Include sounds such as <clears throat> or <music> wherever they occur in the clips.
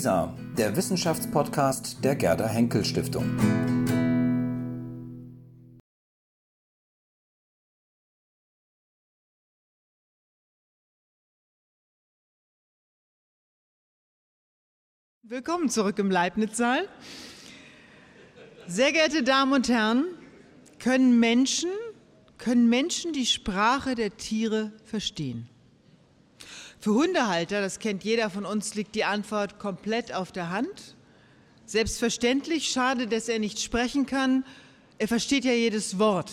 WISA, der Wissenschaftspodcast der Gerda Henkel Stiftung. Willkommen zurück im Leibniz-Saal. Sehr geehrte Damen und Herren, können Menschen, können Menschen die Sprache der Tiere verstehen? Für Hundehalter, das kennt jeder von uns, liegt die Antwort komplett auf der Hand. Selbstverständlich, schade, dass er nicht sprechen kann. Er versteht ja jedes Wort.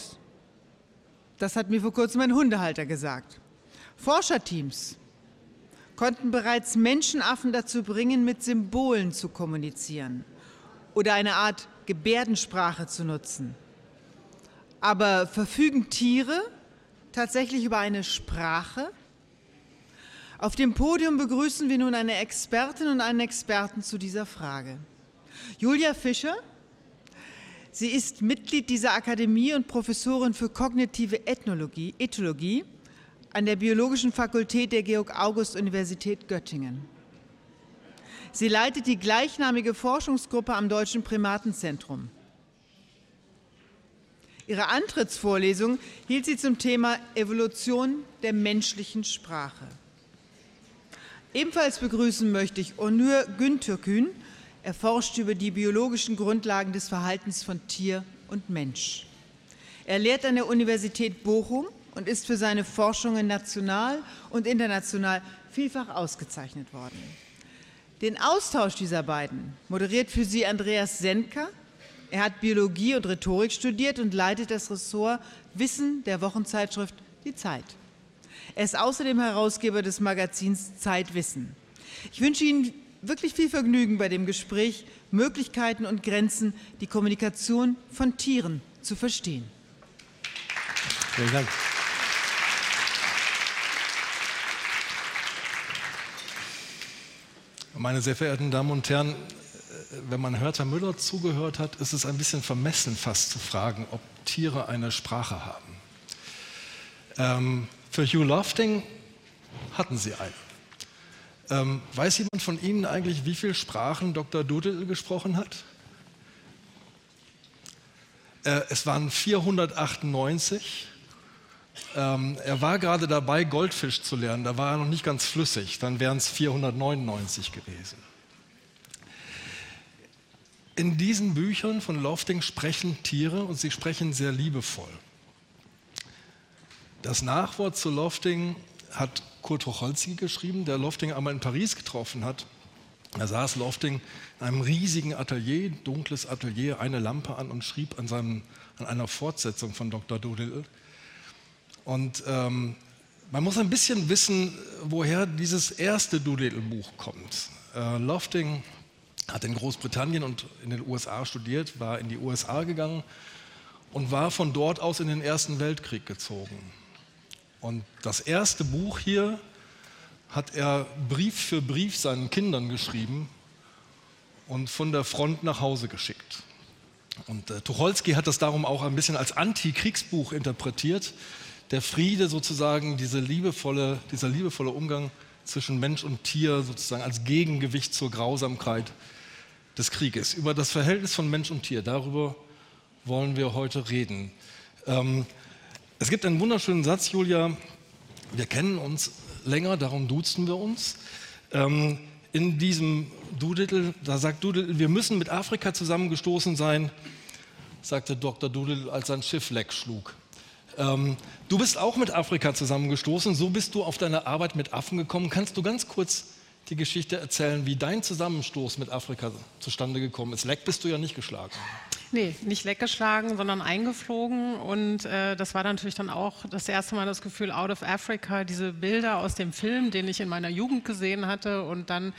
Das hat mir vor kurzem ein Hundehalter gesagt. Forscherteams konnten bereits Menschenaffen dazu bringen, mit Symbolen zu kommunizieren oder eine Art Gebärdensprache zu nutzen. Aber verfügen Tiere tatsächlich über eine Sprache? Auf dem Podium begrüßen wir nun eine Expertin und einen Experten zu dieser Frage. Julia Fischer, sie ist Mitglied dieser Akademie und Professorin für kognitive Ethnologie, Ethologie an der Biologischen Fakultät der Georg-August-Universität Göttingen. Sie leitet die gleichnamige Forschungsgruppe am Deutschen Primatenzentrum. Ihre Antrittsvorlesung hielt sie zum Thema Evolution der menschlichen Sprache. Ebenfalls begrüßen möchte ich Onur Güntürkün. Er forscht über die biologischen Grundlagen des Verhaltens von Tier und Mensch. Er lehrt an der Universität Bochum und ist für seine Forschungen national und international vielfach ausgezeichnet worden. Den Austausch dieser beiden moderiert für Sie Andreas Senka. Er hat Biologie und Rhetorik studiert und leitet das Ressort Wissen der Wochenzeitschrift Die Zeit. Er ist außerdem Herausgeber des Magazins Zeitwissen. Ich wünsche Ihnen wirklich viel Vergnügen bei dem Gespräch Möglichkeiten und Grenzen, die Kommunikation von Tieren zu verstehen. Vielen Dank. Meine sehr verehrten Damen und Herren, wenn man Hertha Müller zugehört hat, ist es ein bisschen vermessen fast zu fragen, ob Tiere eine Sprache haben. Ähm, für Hugh Lofting hatten sie eine. Ähm, weiß jemand von Ihnen eigentlich, wie viele Sprachen Dr. Doodle gesprochen hat? Äh, es waren 498. Ähm, er war gerade dabei, Goldfisch zu lernen. Da war er noch nicht ganz flüssig. Dann wären es 499 gewesen. In diesen Büchern von Lofting sprechen Tiere und sie sprechen sehr liebevoll. Das Nachwort zu Lofting hat Kurt Tucholsky geschrieben, der Lofting einmal in Paris getroffen hat. Da saß Lofting in einem riesigen Atelier, dunkles Atelier, eine Lampe an und schrieb an, seinem, an einer Fortsetzung von Dr. Doolittle. Und ähm, man muss ein bisschen wissen, woher dieses erste Doolittle-Buch kommt. Äh, Lofting hat in Großbritannien und in den USA studiert, war in die USA gegangen und war von dort aus in den Ersten Weltkrieg gezogen. Und das erste Buch hier hat er Brief für Brief seinen Kindern geschrieben und von der Front nach Hause geschickt. Und äh, Tucholsky hat das darum auch ein bisschen als Antikriegsbuch interpretiert. Der Friede sozusagen, diese liebevolle, dieser liebevolle Umgang zwischen Mensch und Tier sozusagen als Gegengewicht zur Grausamkeit des Krieges. Über das Verhältnis von Mensch und Tier, darüber wollen wir heute reden. Ähm, es gibt einen wunderschönen Satz, Julia. Wir kennen uns länger, darum duzen wir uns. Ähm, in diesem Doodle, da sagt Doodle, wir müssen mit Afrika zusammengestoßen sein, sagte Dr. Doodle, als sein Schiff leck schlug. Ähm, du bist auch mit Afrika zusammengestoßen, so bist du auf deine Arbeit mit Affen gekommen. Kannst du ganz kurz die Geschichte erzählen, wie dein Zusammenstoß mit Afrika zustande gekommen ist? Leck bist du ja nicht geschlagen. Nee, nicht weggeschlagen, sondern eingeflogen. Und äh, das war natürlich dann auch das erste Mal das Gefühl, Out of Africa, diese Bilder aus dem Film, den ich in meiner Jugend gesehen hatte und dann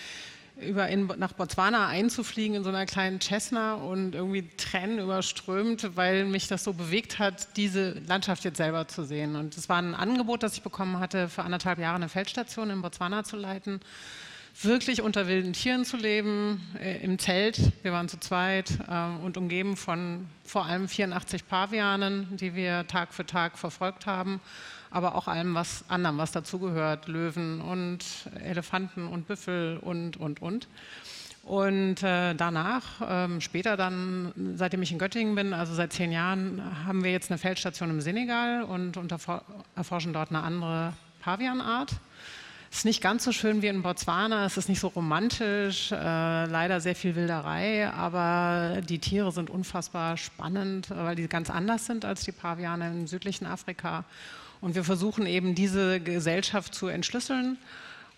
über in, nach Botswana einzufliegen in so einer kleinen Cessna und irgendwie Tränen überströmt, weil mich das so bewegt hat, diese Landschaft jetzt selber zu sehen. Und es war ein Angebot, das ich bekommen hatte, für anderthalb Jahre eine Feldstation in Botswana zu leiten wirklich unter wilden Tieren zu leben, äh, im Zelt. Wir waren zu zweit äh, und umgeben von vor allem 84 Pavianen, die wir Tag für Tag verfolgt haben, aber auch allem was anderem, was dazugehört, Löwen und Elefanten und Büffel und, und, und. Und äh, danach, ähm, später dann, seitdem ich in Göttingen bin, also seit zehn Jahren, haben wir jetzt eine Feldstation im Senegal und erforschen dort eine andere Pavianart. Es ist nicht ganz so schön wie in Botswana, es ist nicht so romantisch, äh, leider sehr viel Wilderei, aber die Tiere sind unfassbar spannend, weil die ganz anders sind als die Paviane im südlichen Afrika. Und wir versuchen eben diese Gesellschaft zu entschlüsseln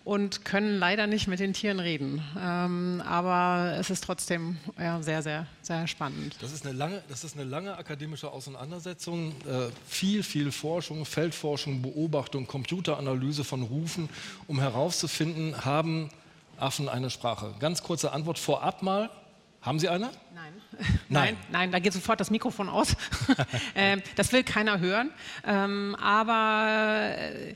und können leider nicht mit den Tieren reden. Ähm, aber es ist trotzdem ja, sehr, sehr, sehr spannend. Das ist eine lange, das ist eine lange akademische Auseinandersetzung. Äh, viel, viel Forschung, Feldforschung, Beobachtung, Computeranalyse von Rufen, um herauszufinden, haben Affen eine Sprache. Ganz kurze Antwort vorab mal. Haben Sie eine? Nein. Nein, nein, da geht sofort das Mikrofon aus. <laughs> ähm, das will keiner hören. Ähm, aber äh,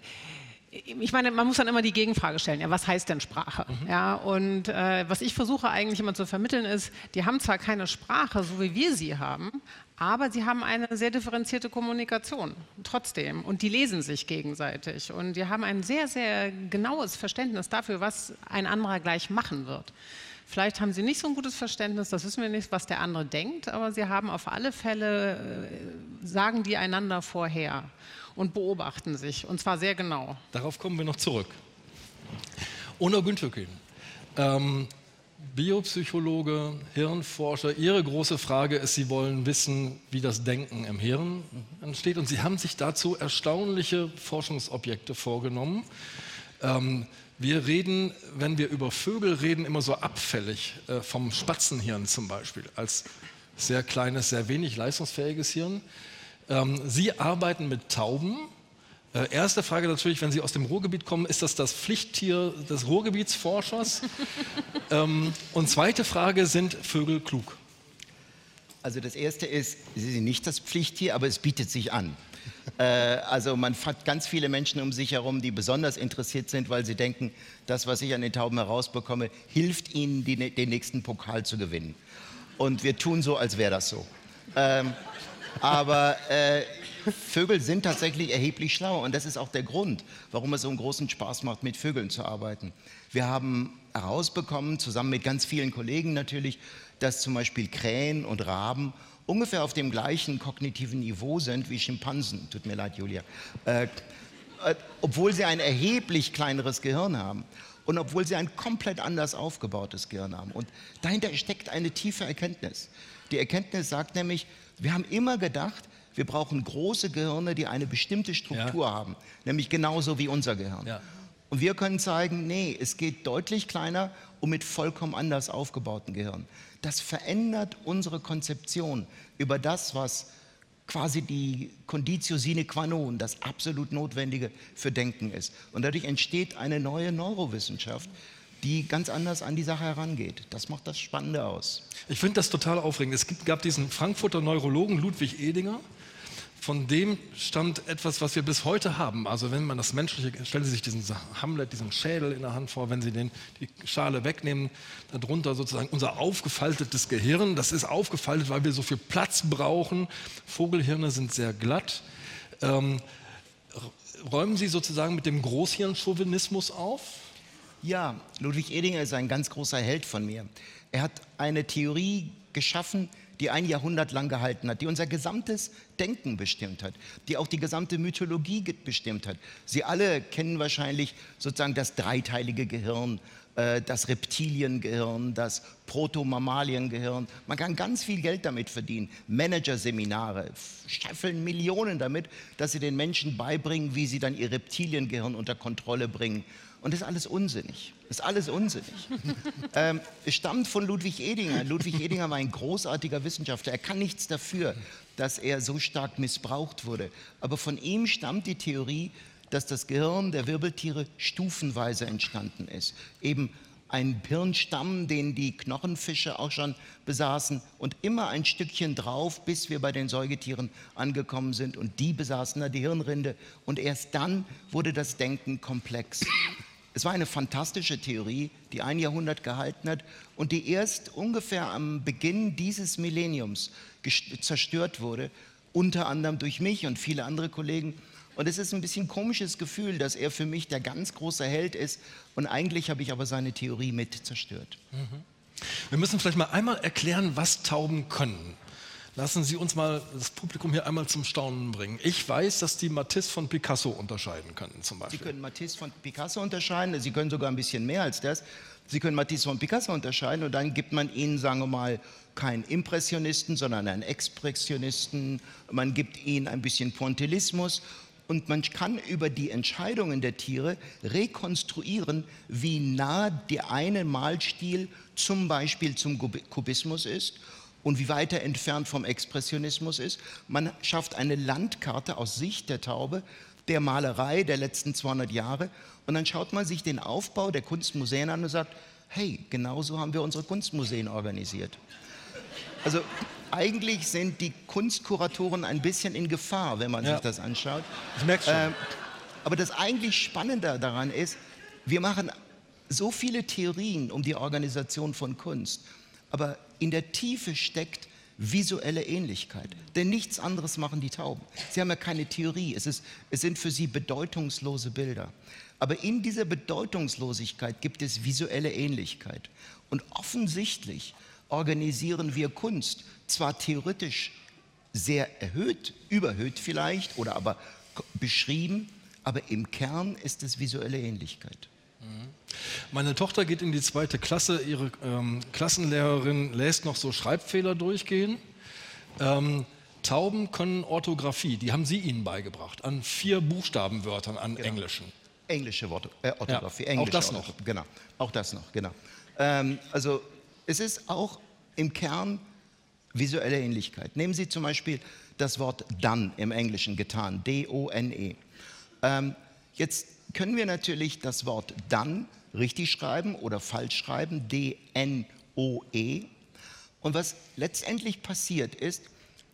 ich meine, man muss dann immer die Gegenfrage stellen, ja, was heißt denn Sprache? Mhm. Ja, und äh, was ich versuche eigentlich immer zu vermitteln ist, die haben zwar keine Sprache, so wie wir sie haben, aber sie haben eine sehr differenzierte Kommunikation trotzdem und die lesen sich gegenseitig und die haben ein sehr, sehr genaues Verständnis dafür, was ein anderer gleich machen wird. Vielleicht haben sie nicht so ein gutes Verständnis, das wissen wir nicht, was der andere denkt, aber sie haben auf alle Fälle, äh, sagen die einander vorher und beobachten sich, und zwar sehr genau. Darauf kommen wir noch zurück. Ona Güntökin, ähm, Biopsychologe, Hirnforscher. Ihre große Frage ist, Sie wollen wissen, wie das Denken im Hirn entsteht. Und Sie haben sich dazu erstaunliche Forschungsobjekte vorgenommen. Ähm, wir reden, wenn wir über Vögel reden, immer so abfällig äh, vom Spatzenhirn zum Beispiel, als sehr kleines, sehr wenig leistungsfähiges Hirn. Ähm, Sie arbeiten mit Tauben. Äh, erste Frage natürlich, wenn Sie aus dem Ruhrgebiet kommen, ist das das Pflichttier des Ruhrgebietsforschers? <laughs> ähm, und zweite Frage, sind Vögel klug? Also das erste ist, sie sind nicht das Pflichttier, aber es bietet sich an. <laughs> äh, also man hat ganz viele Menschen um sich herum, die besonders interessiert sind, weil sie denken, das, was ich an den Tauben herausbekomme, hilft ihnen, die, den nächsten Pokal zu gewinnen. Und wir tun so, als wäre das so. Ähm, aber äh, Vögel sind tatsächlich erheblich schlauer und das ist auch der Grund, warum es so einen großen Spaß macht, mit Vögeln zu arbeiten. Wir haben herausbekommen, zusammen mit ganz vielen Kollegen natürlich, dass zum Beispiel Krähen und Raben ungefähr auf dem gleichen kognitiven Niveau sind wie Schimpansen. Tut mir leid, Julia. Äh, äh, obwohl sie ein erheblich kleineres Gehirn haben und obwohl sie ein komplett anders aufgebautes Gehirn haben. Und dahinter steckt eine tiefe Erkenntnis. Die Erkenntnis sagt nämlich, wir haben immer gedacht, wir brauchen große Gehirne, die eine bestimmte Struktur ja. haben, nämlich genauso wie unser Gehirn. Ja. Und wir können zeigen, nee, es geht deutlich kleiner und mit vollkommen anders aufgebauten Gehirn. Das verändert unsere Konzeption über das, was quasi die Conditio sine qua non, das absolut Notwendige für Denken ist. Und dadurch entsteht eine neue Neurowissenschaft, die ganz anders an die Sache herangeht. Das macht das Spannende aus. Ich finde das total aufregend. Es gab diesen Frankfurter Neurologen Ludwig Edinger, von dem stammt etwas, was wir bis heute haben. Also wenn man das Menschliche, stellen Sie sich diesen Hamlet, diesen Schädel in der Hand vor, wenn Sie den, die Schale wegnehmen, darunter sozusagen unser aufgefaltetes Gehirn. Das ist aufgefaltet, weil wir so viel Platz brauchen. Vogelhirne sind sehr glatt. Ähm, räumen Sie sozusagen mit dem Großhirnchauvinismus auf? Ja, Ludwig Edinger ist ein ganz großer Held von mir. Er hat eine Theorie geschaffen, die ein Jahrhundert lang gehalten hat, die unser gesamtes Denken bestimmt hat, die auch die gesamte Mythologie bestimmt hat. Sie alle kennen wahrscheinlich sozusagen das dreiteilige Gehirn, das Reptiliengehirn, das Protomammaliengehirn. Man kann ganz viel Geld damit verdienen. Managerseminare scheffeln Millionen damit, dass sie den Menschen beibringen, wie sie dann ihr Reptiliengehirn unter Kontrolle bringen und das ist alles unsinnig. Das ist alles unsinnig. <laughs> ähm, es stammt von Ludwig Edinger. Ludwig Edinger war ein großartiger Wissenschaftler. Er kann nichts dafür, dass er so stark missbraucht wurde. Aber von ihm stammt die Theorie, dass das Gehirn der Wirbeltiere stufenweise entstanden ist. Eben ein Hirnstamm, den die Knochenfische auch schon besaßen und immer ein Stückchen drauf, bis wir bei den Säugetieren angekommen sind und die besaßen da die Hirnrinde und erst dann wurde das Denken komplex. Es war eine fantastische Theorie, die ein Jahrhundert gehalten hat und die erst ungefähr am Beginn dieses Millenniums zerstört wurde, unter anderem durch mich und viele andere Kollegen. Und es ist ein bisschen komisches Gefühl, dass er für mich der ganz große Held ist und eigentlich habe ich aber seine Theorie mit zerstört. Mhm. Wir müssen vielleicht mal einmal erklären, was Tauben können. Lassen Sie uns mal das Publikum hier einmal zum Staunen bringen. Ich weiß, dass die Matisse von Picasso unterscheiden können, zum Beispiel. Sie können Matisse von Picasso unterscheiden, Sie können sogar ein bisschen mehr als das. Sie können Matisse von Picasso unterscheiden und dann gibt man ihnen, sagen wir mal, keinen Impressionisten, sondern einen Expressionisten. Man gibt ihnen ein bisschen Pointillismus und man kann über die Entscheidungen der Tiere rekonstruieren, wie nah der eine Malstil zum Beispiel zum Kubismus ist und wie weit er entfernt vom Expressionismus ist. Man schafft eine Landkarte aus Sicht der Taube der Malerei der letzten 200 Jahre und dann schaut man sich den Aufbau der Kunstmuseen an und sagt, hey, genauso haben wir unsere Kunstmuseen organisiert. Also eigentlich sind die Kunstkuratoren ein bisschen in Gefahr, wenn man ja. sich das anschaut. Ich merke schon. Ähm, aber das eigentlich Spannende daran ist, wir machen so viele Theorien um die Organisation von Kunst, aber in der Tiefe steckt visuelle Ähnlichkeit. Denn nichts anderes machen die Tauben. Sie haben ja keine Theorie, es, ist, es sind für sie bedeutungslose Bilder. Aber in dieser Bedeutungslosigkeit gibt es visuelle Ähnlichkeit. Und offensichtlich organisieren wir Kunst zwar theoretisch sehr erhöht, überhöht vielleicht oder aber beschrieben, aber im Kern ist es visuelle Ähnlichkeit. Mhm. Meine Tochter geht in die zweite Klasse. Ihre ähm, Klassenlehrerin lässt noch so Schreibfehler durchgehen. Ähm, Tauben können Orthographie, die haben Sie ihnen beigebracht, an vier Buchstabenwörtern, an genau. Englischen. Englische Worte, äh, Orthographie. Ja, auch das noch. Genau, auch das noch, genau. Ähm, also es ist auch im Kern visuelle Ähnlichkeit. Nehmen Sie zum Beispiel das Wort done im Englischen getan, D-O-N-E. Ähm, jetzt können wir natürlich das Wort dann richtig schreiben oder falsch schreiben, D-N-O-E. Und was letztendlich passiert ist,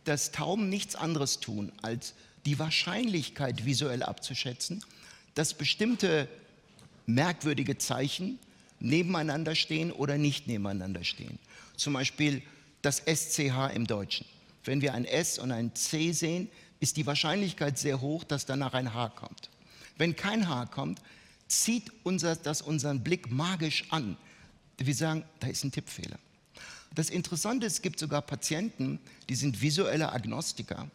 dass Tauben nichts anderes tun, als die Wahrscheinlichkeit visuell abzuschätzen, dass bestimmte merkwürdige Zeichen nebeneinander stehen oder nicht nebeneinander stehen. Zum Beispiel das SCH im Deutschen. Wenn wir ein S und ein C sehen, ist die Wahrscheinlichkeit sehr hoch, dass danach ein H kommt. Wenn kein Haar kommt, zieht unser, das unseren Blick magisch an. Wir sagen, da ist ein Tippfehler. Das Interessante ist, es gibt sogar Patienten, die sind visuelle Agnostiker,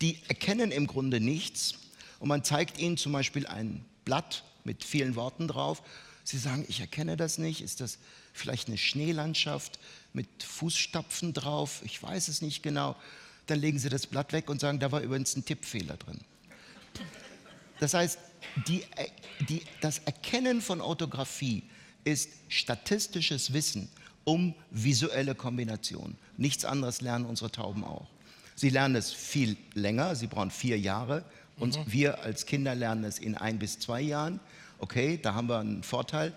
die erkennen im Grunde nichts und man zeigt ihnen zum Beispiel ein Blatt mit vielen Worten drauf. Sie sagen, ich erkenne das nicht, ist das vielleicht eine Schneelandschaft mit Fußstapfen drauf, ich weiß es nicht genau. Dann legen sie das Blatt weg und sagen, da war übrigens ein Tippfehler drin. Das heißt, die, die, das Erkennen von Orthographie ist statistisches Wissen um visuelle Kombinationen. Nichts anderes lernen unsere Tauben auch. Sie lernen es viel länger, sie brauchen vier Jahre und mhm. wir als Kinder lernen es in ein bis zwei Jahren. Okay, da haben wir einen Vorteil.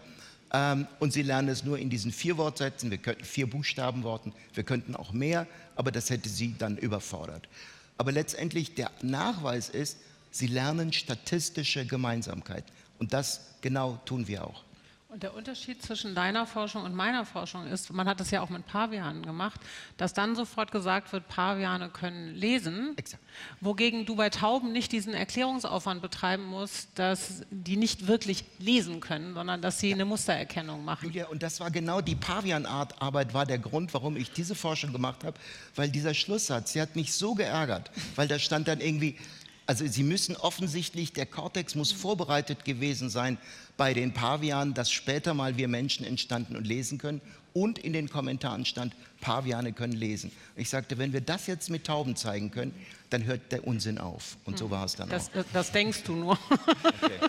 Ähm, und sie lernen es nur in diesen vier Wortsätzen. Wir könnten vier Buchstabenworten, wir könnten auch mehr, aber das hätte sie dann überfordert. Aber letztendlich der Nachweis ist, Sie lernen statistische Gemeinsamkeit. Und das genau tun wir auch. Und der Unterschied zwischen deiner Forschung und meiner Forschung ist, man hat es ja auch mit Pavianen gemacht, dass dann sofort gesagt wird, Paviane können lesen, Exakt. wogegen du bei Tauben nicht diesen Erklärungsaufwand betreiben musst, dass die nicht wirklich lesen können, sondern dass sie ja. eine Mustererkennung machen. Julia, und das war genau die Pavianarbeit, war der Grund, warum ich diese Forschung gemacht habe, weil dieser Schlusssatz, sie hat mich so geärgert, weil da stand dann irgendwie, also Sie müssen offensichtlich, der Kortex muss vorbereitet gewesen sein bei den Pavianen, dass später mal wir Menschen entstanden und lesen können. Und in den Kommentaren stand, Paviane können lesen. Ich sagte, wenn wir das jetzt mit Tauben zeigen können, dann hört der Unsinn auf. Und so hm. war es dann das, auch. Das denkst du nur. Okay.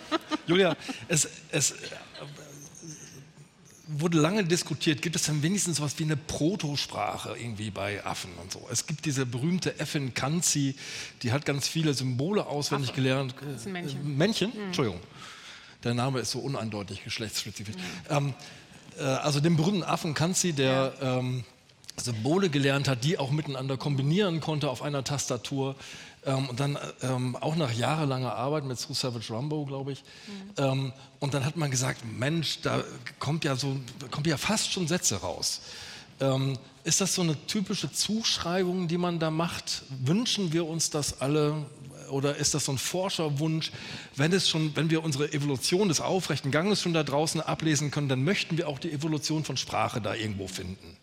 Julia, es, es, wurde lange diskutiert, gibt es dann wenigstens sowas wie eine Protosprache irgendwie bei Affen und so. Es gibt diese berühmte Effin Kanzi, die hat ganz viele Symbole auswendig Affe. gelernt. Das ist ein Männchen. Männchen? Mhm. Entschuldigung. Der Name ist so uneindeutig geschlechtsspezifisch. Mhm. Ähm, äh, also den berühmten Affen Kanzi, der ja. ähm, Symbole gelernt hat, die auch miteinander kombinieren konnte auf einer Tastatur. Ähm, und dann ähm, auch nach jahrelanger Arbeit mit Sue Savage Rumbo, glaube ich. Mhm. Ähm, und dann hat man gesagt, Mensch, da kommt ja so, kommt ja fast schon Sätze raus. Ähm, ist das so eine typische Zuschreibung, die man da macht? Wünschen wir uns das alle? oder ist das so ein Forscherwunsch? Wenn, es schon, wenn wir unsere Evolution des aufrechten Ganges schon da draußen ablesen können, dann möchten wir auch die Evolution von Sprache da irgendwo finden.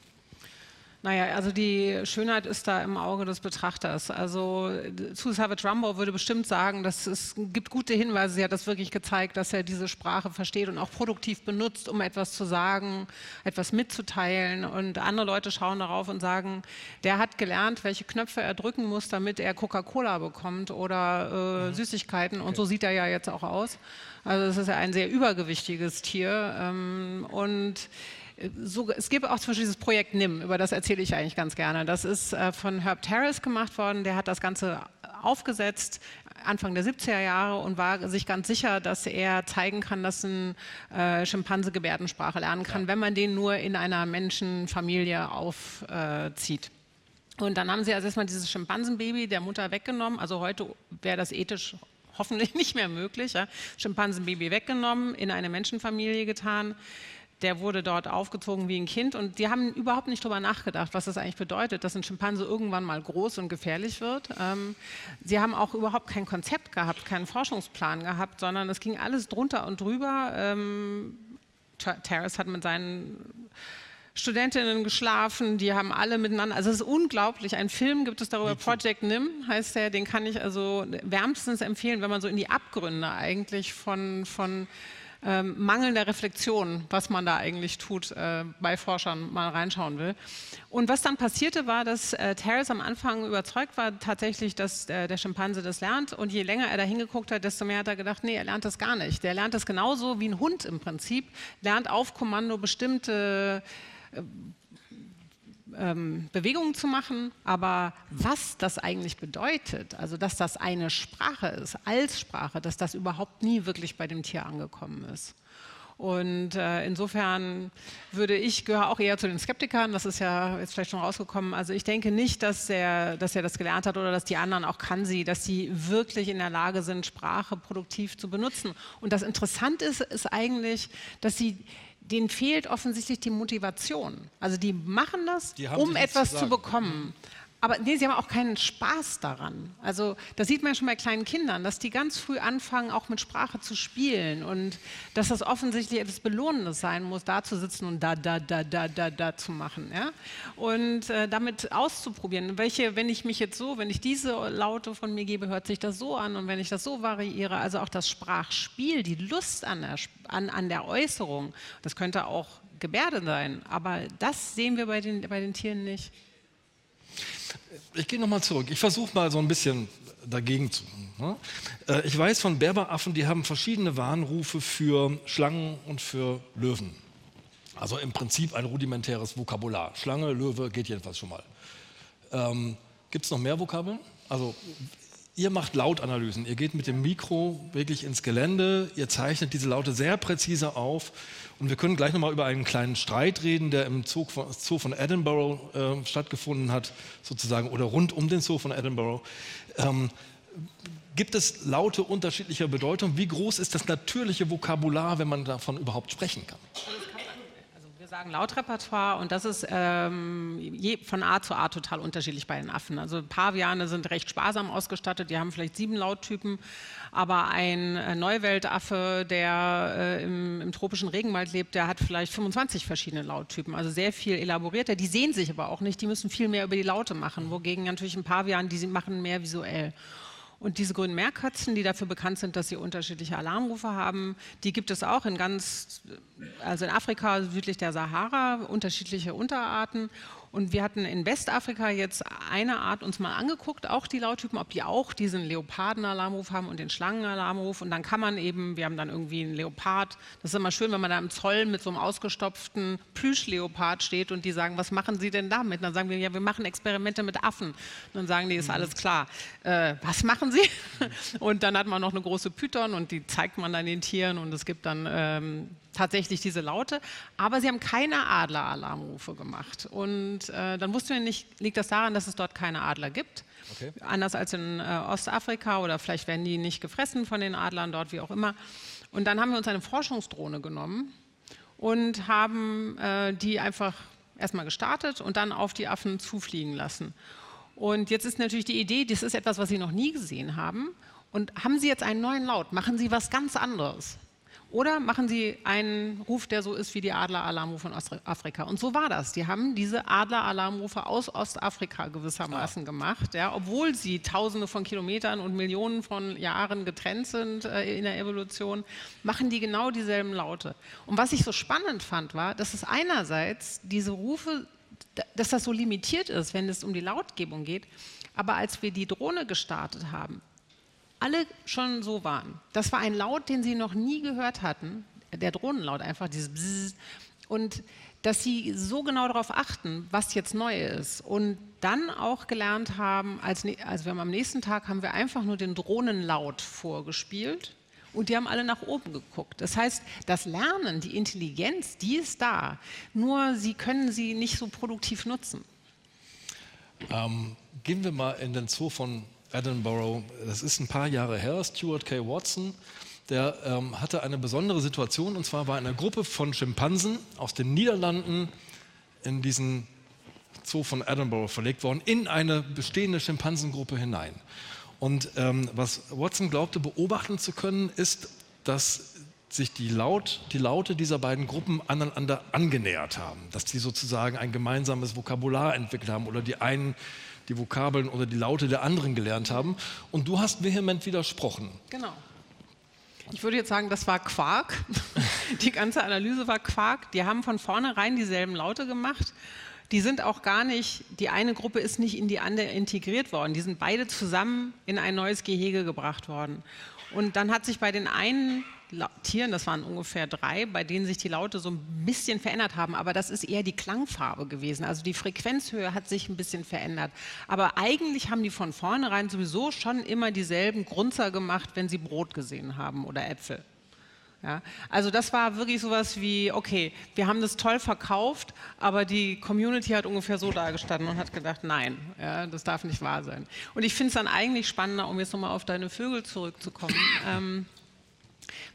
Naja, also die Schönheit ist da im Auge des Betrachters. Also Sue Savage Rumbaugh würde bestimmt sagen, dass es gibt gute Hinweise. Sie hat das wirklich gezeigt, dass er diese Sprache versteht und auch produktiv benutzt, um etwas zu sagen, etwas mitzuteilen. Und andere Leute schauen darauf und sagen, der hat gelernt, welche Knöpfe er drücken muss, damit er Coca-Cola bekommt oder äh, mhm. Süßigkeiten. Und so sieht er ja jetzt auch aus. Also es ist ja ein sehr übergewichtiges Tier. Ähm, und so, es gibt auch zum Beispiel dieses Projekt NIM, über das erzähle ich eigentlich ganz gerne. Das ist äh, von Herb Terrace gemacht worden, der hat das Ganze aufgesetzt Anfang der 70er Jahre und war sich ganz sicher, dass er zeigen kann, dass ein äh, Schimpanse Gebärdensprache lernen kann, ja. wenn man den nur in einer Menschenfamilie aufzieht. Äh, und dann haben sie also erstmal dieses Schimpansenbaby der Mutter weggenommen. Also heute wäre das ethisch hoffentlich <laughs> nicht mehr möglich. Ja? Schimpansenbaby weggenommen, in eine Menschenfamilie getan der wurde dort aufgezogen wie ein Kind und die haben überhaupt nicht darüber nachgedacht, was das eigentlich bedeutet, dass ein Schimpanse irgendwann mal groß und gefährlich wird. Ähm, sie haben auch überhaupt kein Konzept gehabt, keinen Forschungsplan gehabt, sondern es ging alles drunter und drüber. Ähm, Terrace hat mit seinen Studentinnen geschlafen, die haben alle miteinander, also es ist unglaublich, ein Film gibt es darüber, Project NIM heißt der, den kann ich also wärmstens empfehlen, wenn man so in die Abgründe eigentlich von, von ähm, mangelnder Reflexion, was man da eigentlich tut, äh, bei Forschern mal reinschauen will. Und was dann passierte, war, dass äh, Terrace am Anfang überzeugt war tatsächlich, dass äh, der Schimpanse das lernt. Und je länger er da hingeguckt hat, desto mehr hat er gedacht, nee, er lernt das gar nicht. Der lernt das genauso wie ein Hund im Prinzip, lernt auf Kommando bestimmte äh, ähm, Bewegungen zu machen, aber was das eigentlich bedeutet, also dass das eine Sprache ist, als Sprache, dass das überhaupt nie wirklich bei dem Tier angekommen ist. Und äh, insofern würde ich, gehöre auch eher zu den Skeptikern, das ist ja jetzt vielleicht schon rausgekommen. Also ich denke nicht, dass er, dass er das gelernt hat oder dass die anderen auch kann sie, dass sie wirklich in der Lage sind, Sprache produktiv zu benutzen. Und das Interessante ist, ist eigentlich, dass sie denen fehlt offensichtlich die Motivation. Also die machen das, die um etwas zu, zu bekommen. Aber nee, sie haben auch keinen Spaß daran. Also das sieht man ja schon bei kleinen Kindern, dass die ganz früh anfangen, auch mit Sprache zu spielen und dass das offensichtlich etwas Belohnendes sein muss, da zu sitzen und da, da, da, da, da, da zu machen. Ja? Und äh, damit auszuprobieren, welche, wenn ich mich jetzt so, wenn ich diese Laute von mir gebe, hört sich das so an und wenn ich das so variiere, also auch das Sprachspiel, die Lust an der, an, an der Äußerung, das könnte auch Gebärde sein, aber das sehen wir bei den, bei den Tieren nicht. Ich gehe nochmal zurück. Ich versuche mal so ein bisschen dagegen zu. Ne? Äh, ich weiß von Berberaffen, die haben verschiedene Warnrufe für Schlangen und für Löwen. Also im Prinzip ein rudimentäres Vokabular. Schlange, Löwe geht jedenfalls schon mal. Ähm, Gibt es noch mehr Vokabeln? Also Ihr macht Lautanalysen. Ihr geht mit dem Mikro wirklich ins Gelände. Ihr zeichnet diese Laute sehr präzise auf. Und wir können gleich nochmal über einen kleinen Streit reden, der im Zoo von, Zoo von Edinburgh äh, stattgefunden hat, sozusagen, oder rund um den Zoo von Edinburgh. Ähm, gibt es Laute unterschiedlicher Bedeutung? Wie groß ist das natürliche Vokabular, wenn man davon überhaupt sprechen kann? Sagen Lautrepertoire und das ist ähm, je, von Art zu Art total unterschiedlich bei den Affen. Also Paviane sind recht sparsam ausgestattet, die haben vielleicht sieben Lauttypen, aber ein äh, Neuweltaffe, der äh, im, im, tropischen Regenwald lebt, der hat vielleicht 25 verschiedene Lauttypen, also sehr viel elaborierter. Die sehen sich aber auch nicht, die müssen viel mehr über die Laute machen, wogegen natürlich ein Pavian, die machen mehr visuell. Und diese grünen Meerkatzen, die dafür bekannt sind, dass sie unterschiedliche Alarmrufe haben, die gibt es auch in ganz, also in Afrika südlich der Sahara, unterschiedliche Unterarten. Und wir hatten in Westafrika jetzt eine Art uns mal angeguckt, auch die Lauttypen, ob die auch diesen Leoparden-Alarmruf haben und den Schlangen-Alarmruf. Und dann kann man eben, wir haben dann irgendwie einen Leopard. Das ist immer schön, wenn man da im Zoll mit so einem ausgestopften Plüschleopard steht und die sagen, was machen Sie denn damit? Und dann sagen wir, ja, wir machen Experimente mit Affen. Und dann sagen die, ist mhm. alles klar. Äh, was machen Sie? <laughs> Und dann hat man noch eine große Python und die zeigt man dann den Tieren und es gibt dann ähm, tatsächlich diese Laute, aber sie haben keine Adleralarmrufe gemacht. Und äh, dann wussten wir nicht, liegt das daran, dass es dort keine Adler gibt? Okay. Anders als in äh, Ostafrika oder vielleicht werden die nicht gefressen von den Adlern dort, wie auch immer. Und dann haben wir uns eine Forschungsdrohne genommen und haben äh, die einfach erstmal gestartet und dann auf die Affen zufliegen lassen. Und jetzt ist natürlich die Idee, das ist etwas, was Sie noch nie gesehen haben. Und haben Sie jetzt einen neuen Laut? Machen Sie was ganz anderes? Oder machen Sie einen Ruf, der so ist wie die Adler-Alarmrufe von Afrika. Und so war das. Die haben diese Adler-Alarmrufe aus Ostafrika gewissermaßen ah. gemacht, ja, obwohl sie Tausende von Kilometern und Millionen von Jahren getrennt sind äh, in der Evolution, machen die genau dieselben Laute. Und was ich so spannend fand, war, dass es einerseits diese Rufe, dass das so limitiert ist, wenn es um die Lautgebung geht, aber als wir die Drohne gestartet haben, alle schon so waren. Das war ein Laut, den sie noch nie gehört hatten, der Drohnenlaut einfach, dieses Bzzz. Und dass sie so genau darauf achten, was jetzt neu ist und dann auch gelernt haben, als, also wir haben am nächsten Tag haben wir einfach nur den Drohnenlaut vorgespielt und die haben alle nach oben geguckt. Das heißt, das Lernen, die Intelligenz, die ist da, nur sie können sie nicht so produktiv nutzen. Ähm, gehen wir mal in den Zoo von Edinburgh, das ist ein paar Jahre her, Stuart K. Watson, der ähm, hatte eine besondere Situation und zwar war eine Gruppe von Schimpansen aus den Niederlanden in diesen Zoo von Edinburgh verlegt worden, in eine bestehende Schimpansengruppe hinein. Und ähm, was Watson glaubte beobachten zu können, ist, dass sich die, Laut, die Laute dieser beiden Gruppen aneinander angenähert haben, dass sie sozusagen ein gemeinsames Vokabular entwickelt haben oder die einen die Vokabeln oder die Laute der anderen gelernt haben. Und du hast vehement widersprochen. Genau. Ich würde jetzt sagen, das war Quark. <laughs> Die ganze Analyse war Quark. Die haben von vornherein dieselben Laute gemacht. Die sind auch gar nicht, die eine Gruppe ist nicht in die andere integriert worden. Die sind beide zusammen in ein neues Gehege gebracht worden. Und dann hat sich bei den einen Tieren, das waren ungefähr drei, bei denen sich die Laute so ein bisschen verändert haben. Aber das ist eher die Klangfarbe gewesen. Also die Frequenzhöhe hat sich ein bisschen verändert. Aber eigentlich haben die von vornherein sowieso schon immer dieselben Grunzer gemacht, wenn sie Brot gesehen haben oder Äpfel. Ja, also das war wirklich sowas wie, okay, wir haben das toll verkauft, aber die Community hat ungefähr so dargestanden und hat gedacht, nein, ja, das darf nicht wahr sein. Und ich finde es dann eigentlich spannender, um jetzt nochmal auf deine Vögel zurückzukommen. Ähm,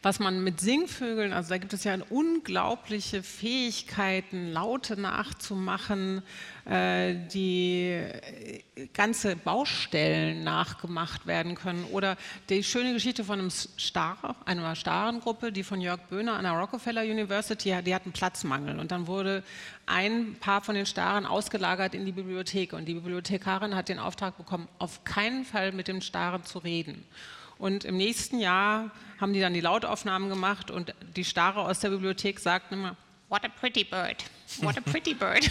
was man mit Singvögeln, also da gibt es ja unglaubliche Fähigkeiten, Laute nachzumachen, äh, die äh, ganze Baustellen nachgemacht werden können. Oder die schöne Geschichte von einem Star, einer Starengruppe, die von Jörg Böhner an der Rockefeller University, die hatten Platzmangel. Und dann wurde ein paar von den Staren ausgelagert in die Bibliothek. Und die Bibliothekarin hat den Auftrag bekommen, auf keinen Fall mit dem Staren zu reden. Und im nächsten Jahr haben die dann die Lautaufnahmen gemacht und die Starre aus der Bibliothek sagten immer, What a pretty bird. What a pretty bird. <laughs>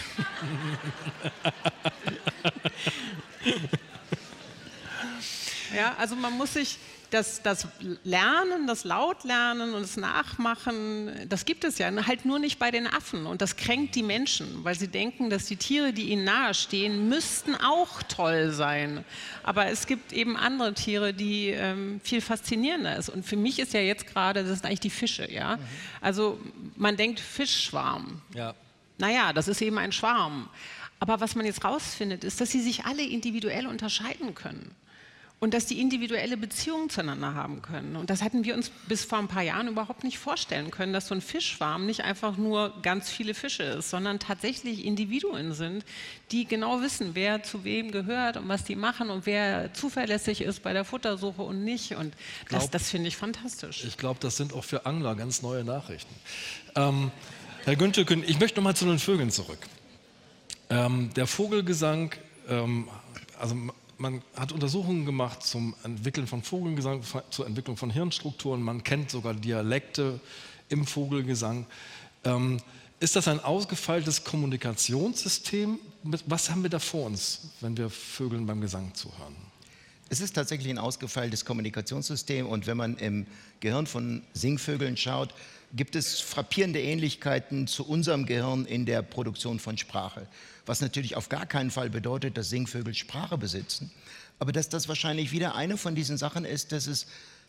ja, also man muss sich das, das Lernen, das Lautlernen und das Nachmachen, das gibt es ja halt nur nicht bei den Affen. Und das kränkt die Menschen, weil sie denken, dass die Tiere, die ihnen nahestehen, müssten auch toll sein. Aber es gibt eben andere Tiere, die ähm, viel faszinierender sind. Und für mich ist ja jetzt gerade, das sind eigentlich die Fische. Ja? Mhm. Also man denkt Fischschwarm. Ja. Naja, das ist eben ein Schwarm. Aber was man jetzt rausfindet, ist, dass sie sich alle individuell unterscheiden können und dass die individuelle Beziehungen zueinander haben können. Und das hätten wir uns bis vor ein paar Jahren überhaupt nicht vorstellen können, dass so ein Fischschwarm nicht einfach nur ganz viele Fische ist, sondern tatsächlich Individuen sind, die genau wissen, wer zu wem gehört und was die machen und wer zuverlässig ist bei der Futtersuche und nicht. Und glaub, das, das finde ich fantastisch. Ich glaube, das sind auch für Angler ganz neue Nachrichten. Ähm, Herr Günther, ich möchte noch mal zu den Vögeln zurück. Ähm, der Vogelgesang, ähm, also man hat Untersuchungen gemacht zum Entwickeln von Vogelgesang, zur Entwicklung von Hirnstrukturen. Man kennt sogar Dialekte im Vogelgesang. Ähm, ist das ein ausgefeiltes Kommunikationssystem? Was haben wir da vor uns, wenn wir Vögeln beim Gesang zuhören? Es ist tatsächlich ein ausgefeiltes Kommunikationssystem und wenn man im Gehirn von Singvögeln schaut, gibt es frappierende Ähnlichkeiten zu unserem Gehirn in der Produktion von Sprache. Was natürlich auf gar keinen Fall bedeutet, dass Singvögel Sprache besitzen, aber dass das wahrscheinlich wieder eine von diesen Sachen ist, dass es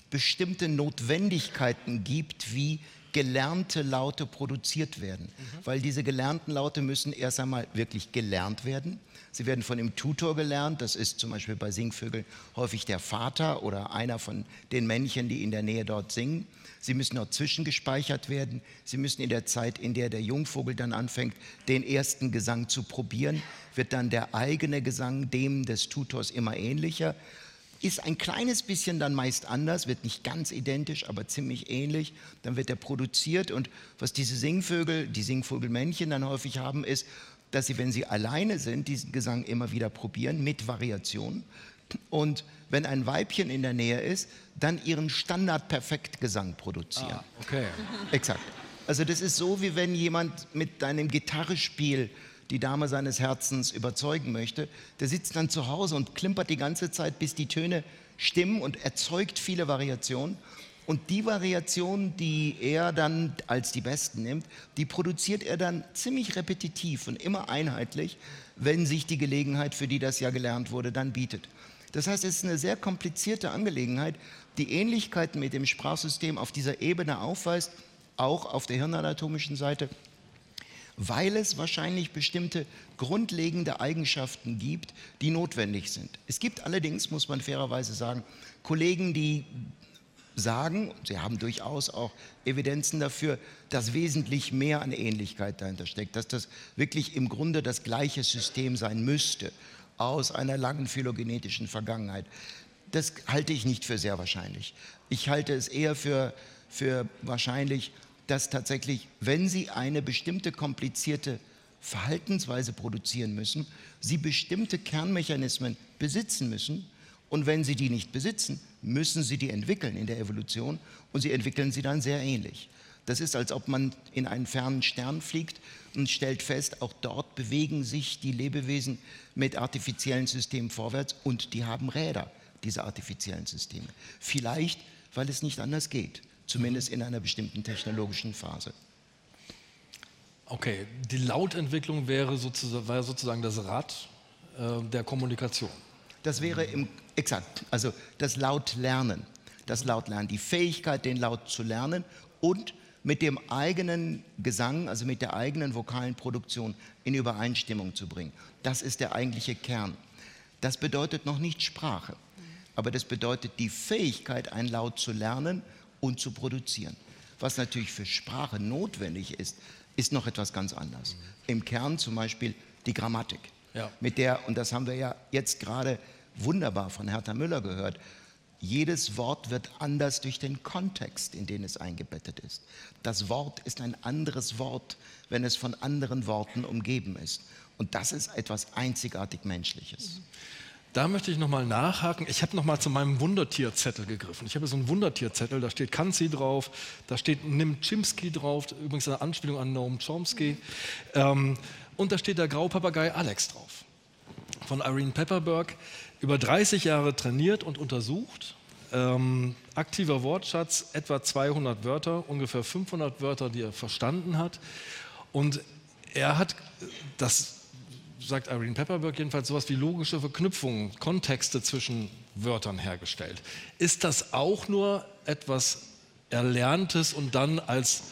bestimmte Notwendigkeiten gibt, wie gelernte Laute produziert werden. Mhm. Weil diese gelernten Laute müssen erst einmal wirklich gelernt werden. Sie werden von dem Tutor gelernt. Das ist zum Beispiel bei Singvögeln häufig der Vater oder einer von den Männchen, die in der Nähe dort singen. Sie müssen auch zwischengespeichert werden. Sie müssen in der Zeit, in der der Jungvogel dann anfängt, den ersten Gesang zu probieren, wird dann der eigene Gesang dem des Tutors immer ähnlicher ist ein kleines bisschen dann meist anders, wird nicht ganz identisch, aber ziemlich ähnlich. Dann wird er produziert und was diese Singvögel, die Singvogelmännchen dann häufig haben, ist, dass sie, wenn sie alleine sind, diesen Gesang immer wieder probieren mit Variationen. Und wenn ein Weibchen in der Nähe ist, dann ihren Standard-Perfekt-Gesang produzieren. Ah, okay. Exakt. Also das ist so, wie wenn jemand mit einem Gitarrespiel die Dame seines Herzens überzeugen möchte, der sitzt dann zu Hause und klimpert die ganze Zeit, bis die Töne stimmen und erzeugt viele Variationen. Und die Variationen, die er dann als die besten nimmt, die produziert er dann ziemlich repetitiv und immer einheitlich, wenn sich die Gelegenheit, für die das ja gelernt wurde, dann bietet. Das heißt, es ist eine sehr komplizierte Angelegenheit, die Ähnlichkeiten mit dem Sprachsystem auf dieser Ebene aufweist, auch auf der hirnanatomischen Seite weil es wahrscheinlich bestimmte grundlegende Eigenschaften gibt, die notwendig sind. Es gibt allerdings, muss man fairerweise sagen, Kollegen, die sagen, sie haben durchaus auch Evidenzen dafür, dass wesentlich mehr an Ähnlichkeit dahinter steckt, dass das wirklich im Grunde das gleiche System sein müsste aus einer langen phylogenetischen Vergangenheit. Das halte ich nicht für sehr wahrscheinlich. Ich halte es eher für, für wahrscheinlich, dass tatsächlich, wenn Sie eine bestimmte komplizierte Verhaltensweise produzieren müssen, Sie bestimmte Kernmechanismen besitzen müssen. Und wenn Sie die nicht besitzen, müssen Sie die entwickeln in der Evolution und Sie entwickeln sie dann sehr ähnlich. Das ist, als ob man in einen fernen Stern fliegt und stellt fest, auch dort bewegen sich die Lebewesen mit artifiziellen Systemen vorwärts und die haben Räder, diese artifiziellen Systeme. Vielleicht, weil es nicht anders geht zumindest in einer bestimmten technologischen Phase. Okay, die Lautentwicklung wäre sozusagen, wäre sozusagen das Rad äh, der Kommunikation. Das wäre im, exakt, also das Lautlernen. Das Lautlernen, die Fähigkeit, den Laut zu lernen und mit dem eigenen Gesang, also mit der eigenen vokalen Produktion in Übereinstimmung zu bringen. Das ist der eigentliche Kern. Das bedeutet noch nicht Sprache, aber das bedeutet die Fähigkeit, ein Laut zu lernen und zu produzieren. Was natürlich für Sprache notwendig ist, ist noch etwas ganz anderes. Im Kern zum Beispiel die Grammatik, ja. mit der, und das haben wir ja jetzt gerade wunderbar von Hertha Müller gehört, jedes Wort wird anders durch den Kontext, in den es eingebettet ist. Das Wort ist ein anderes Wort, wenn es von anderen Worten umgeben ist. Und das ist etwas einzigartig Menschliches. Mhm. Da möchte ich nochmal nachhaken. Ich habe nochmal zu meinem Wundertierzettel gegriffen. Ich habe so einen Wundertierzettel, da steht Kanzi drauf, da steht Nimczimski drauf, übrigens eine Anspielung an Noam Chomsky. Ähm, und da steht der Graupapagei Alex drauf. Von Irene Pepperberg. Über 30 Jahre trainiert und untersucht. Ähm, aktiver Wortschatz, etwa 200 Wörter, ungefähr 500 Wörter, die er verstanden hat. Und er hat das sagt Irene Pepperberg jedenfalls, sowas wie logische Verknüpfungen, Kontexte zwischen Wörtern hergestellt. Ist das auch nur etwas Erlerntes und dann als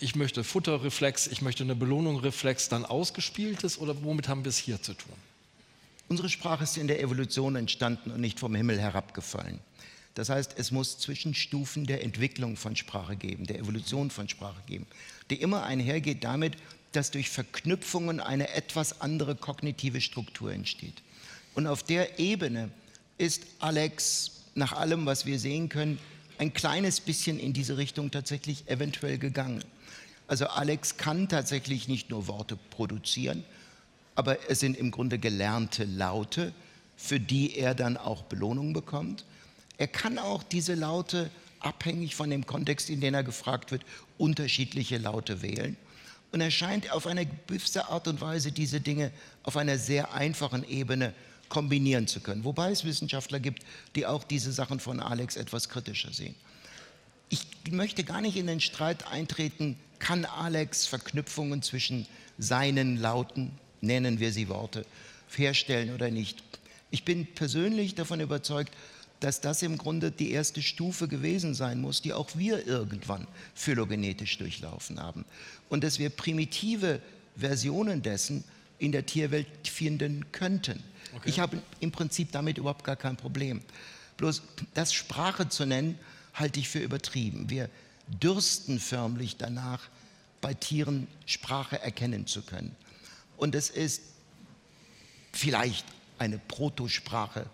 ich möchte Futterreflex, ich möchte eine Belohnung Reflex dann ausgespieltes oder womit haben wir es hier zu tun? Unsere Sprache ist in der Evolution entstanden und nicht vom Himmel herabgefallen. Das heißt, es muss Zwischenstufen der Entwicklung von Sprache geben, der Evolution von Sprache geben, die immer einhergeht damit, dass durch Verknüpfungen eine etwas andere kognitive Struktur entsteht. Und auf der Ebene ist Alex nach allem, was wir sehen können, ein kleines bisschen in diese Richtung tatsächlich eventuell gegangen. Also Alex kann tatsächlich nicht nur Worte produzieren, aber es sind im Grunde gelernte Laute, für die er dann auch Belohnung bekommt. Er kann auch diese Laute, abhängig von dem Kontext, in den er gefragt wird, unterschiedliche Laute wählen. Und er scheint auf eine gewisse Art und Weise diese Dinge auf einer sehr einfachen Ebene kombinieren zu können. Wobei es Wissenschaftler gibt, die auch diese Sachen von Alex etwas kritischer sehen. Ich möchte gar nicht in den Streit eintreten, kann Alex Verknüpfungen zwischen seinen Lauten, nennen wir sie Worte, herstellen oder nicht. Ich bin persönlich davon überzeugt, dass das im Grunde die erste Stufe gewesen sein muss, die auch wir irgendwann phylogenetisch durchlaufen haben. Und dass wir primitive Versionen dessen in der Tierwelt finden könnten. Okay. Ich habe im Prinzip damit überhaupt gar kein Problem. Bloß das Sprache zu nennen, halte ich für übertrieben. Wir dürsten förmlich danach, bei Tieren Sprache erkennen zu können. Und es ist vielleicht eine Protosprache,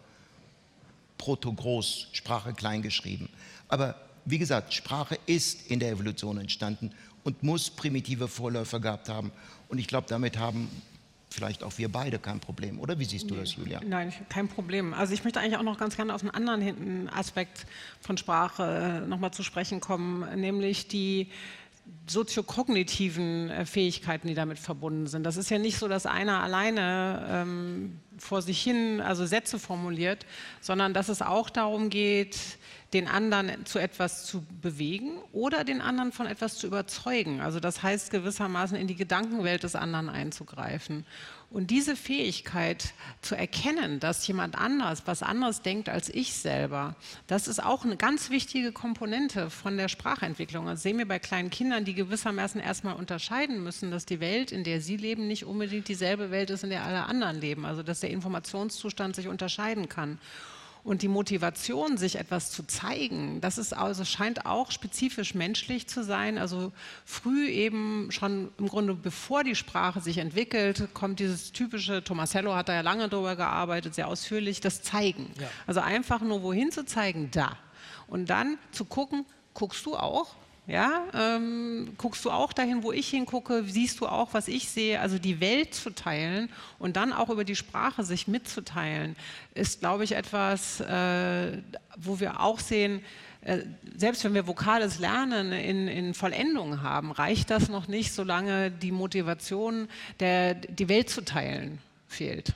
Proto-Groß, Sprache kleingeschrieben. Aber wie gesagt, Sprache ist in der Evolution entstanden und muss primitive Vorläufer gehabt haben. Und ich glaube, damit haben vielleicht auch wir beide kein Problem. Oder wie siehst du das, Julia? Nein, kein Problem. Also ich möchte eigentlich auch noch ganz gerne auf einen anderen Aspekt von Sprache äh, nochmal zu sprechen kommen, nämlich die soziokognitiven äh, Fähigkeiten, die damit verbunden sind. Das ist ja nicht so, dass einer alleine ähm, vor sich hin also Sätze formuliert, sondern dass es auch darum geht, den anderen zu etwas zu bewegen oder den anderen von etwas zu überzeugen. Also das heißt gewissermaßen in die Gedankenwelt des anderen einzugreifen. Und diese Fähigkeit zu erkennen, dass jemand anders was anderes denkt als ich selber, das ist auch eine ganz wichtige Komponente von der Sprachentwicklung. Das sehen wir bei kleinen Kindern, die gewissermaßen erstmal unterscheiden müssen, dass die Welt, in der sie leben, nicht unbedingt dieselbe Welt ist, in der alle anderen leben. Also dass der Informationszustand sich unterscheiden kann. Und die Motivation, sich etwas zu zeigen, das ist also, scheint auch spezifisch menschlich zu sein. Also früh eben schon im Grunde, bevor die Sprache sich entwickelt, kommt dieses typische, Tomasello hat da ja lange drüber gearbeitet, sehr ausführlich, das Zeigen. Ja. Also einfach nur wohin zu zeigen, da. Und dann zu gucken, guckst du auch? Ja, ähm, guckst du auch dahin, wo ich hingucke, siehst du auch, was ich sehe, also die Welt zu teilen und dann auch über die Sprache sich mitzuteilen, ist, glaube ich, etwas, äh, wo wir auch sehen, äh, selbst wenn wir vokales Lernen in, in Vollendung haben, reicht das noch nicht, solange die Motivation, der, die Welt zu teilen, fehlt.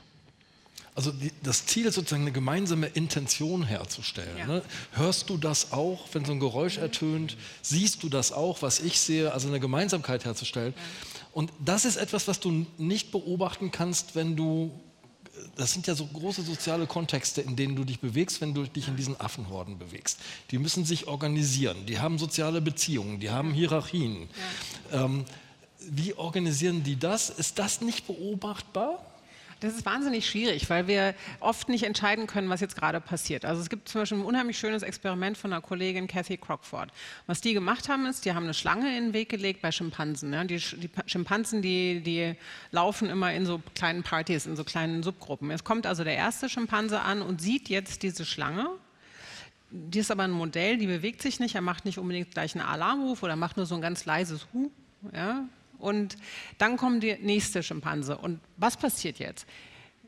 Also die, das Ziel ist sozusagen eine gemeinsame Intention herzustellen. Ja. Ne? Hörst du das auch, wenn so ein Geräusch ertönt? Siehst du das auch, was ich sehe? Also eine Gemeinsamkeit herzustellen. Ja. Und das ist etwas, was du nicht beobachten kannst, wenn du das sind ja so große soziale Kontexte, in denen du dich bewegst, wenn du dich in diesen Affenhorden bewegst. Die müssen sich organisieren, die haben soziale Beziehungen, die haben Hierarchien. Ja. Ähm, wie organisieren die das? Ist das nicht beobachtbar? Das ist wahnsinnig schwierig, weil wir oft nicht entscheiden können, was jetzt gerade passiert. Also es gibt zum Beispiel ein unheimlich schönes Experiment von einer Kollegin Kathy Crockford. Was die gemacht haben, ist, die haben eine Schlange in den Weg gelegt bei Schimpansen. Ja. Die, die, Schimpansen, die, die laufen immer in so kleinen Partys, in so kleinen Subgruppen. Jetzt kommt also der erste Schimpanse an und sieht jetzt diese Schlange die ist aber ein Modell, die bewegt sich nicht, er macht nicht unbedingt gleich einen Alarmruf oder macht nur so ein ganz leises Hu. Ja? Und dann kommt der nächste Schimpanse. Und was passiert jetzt?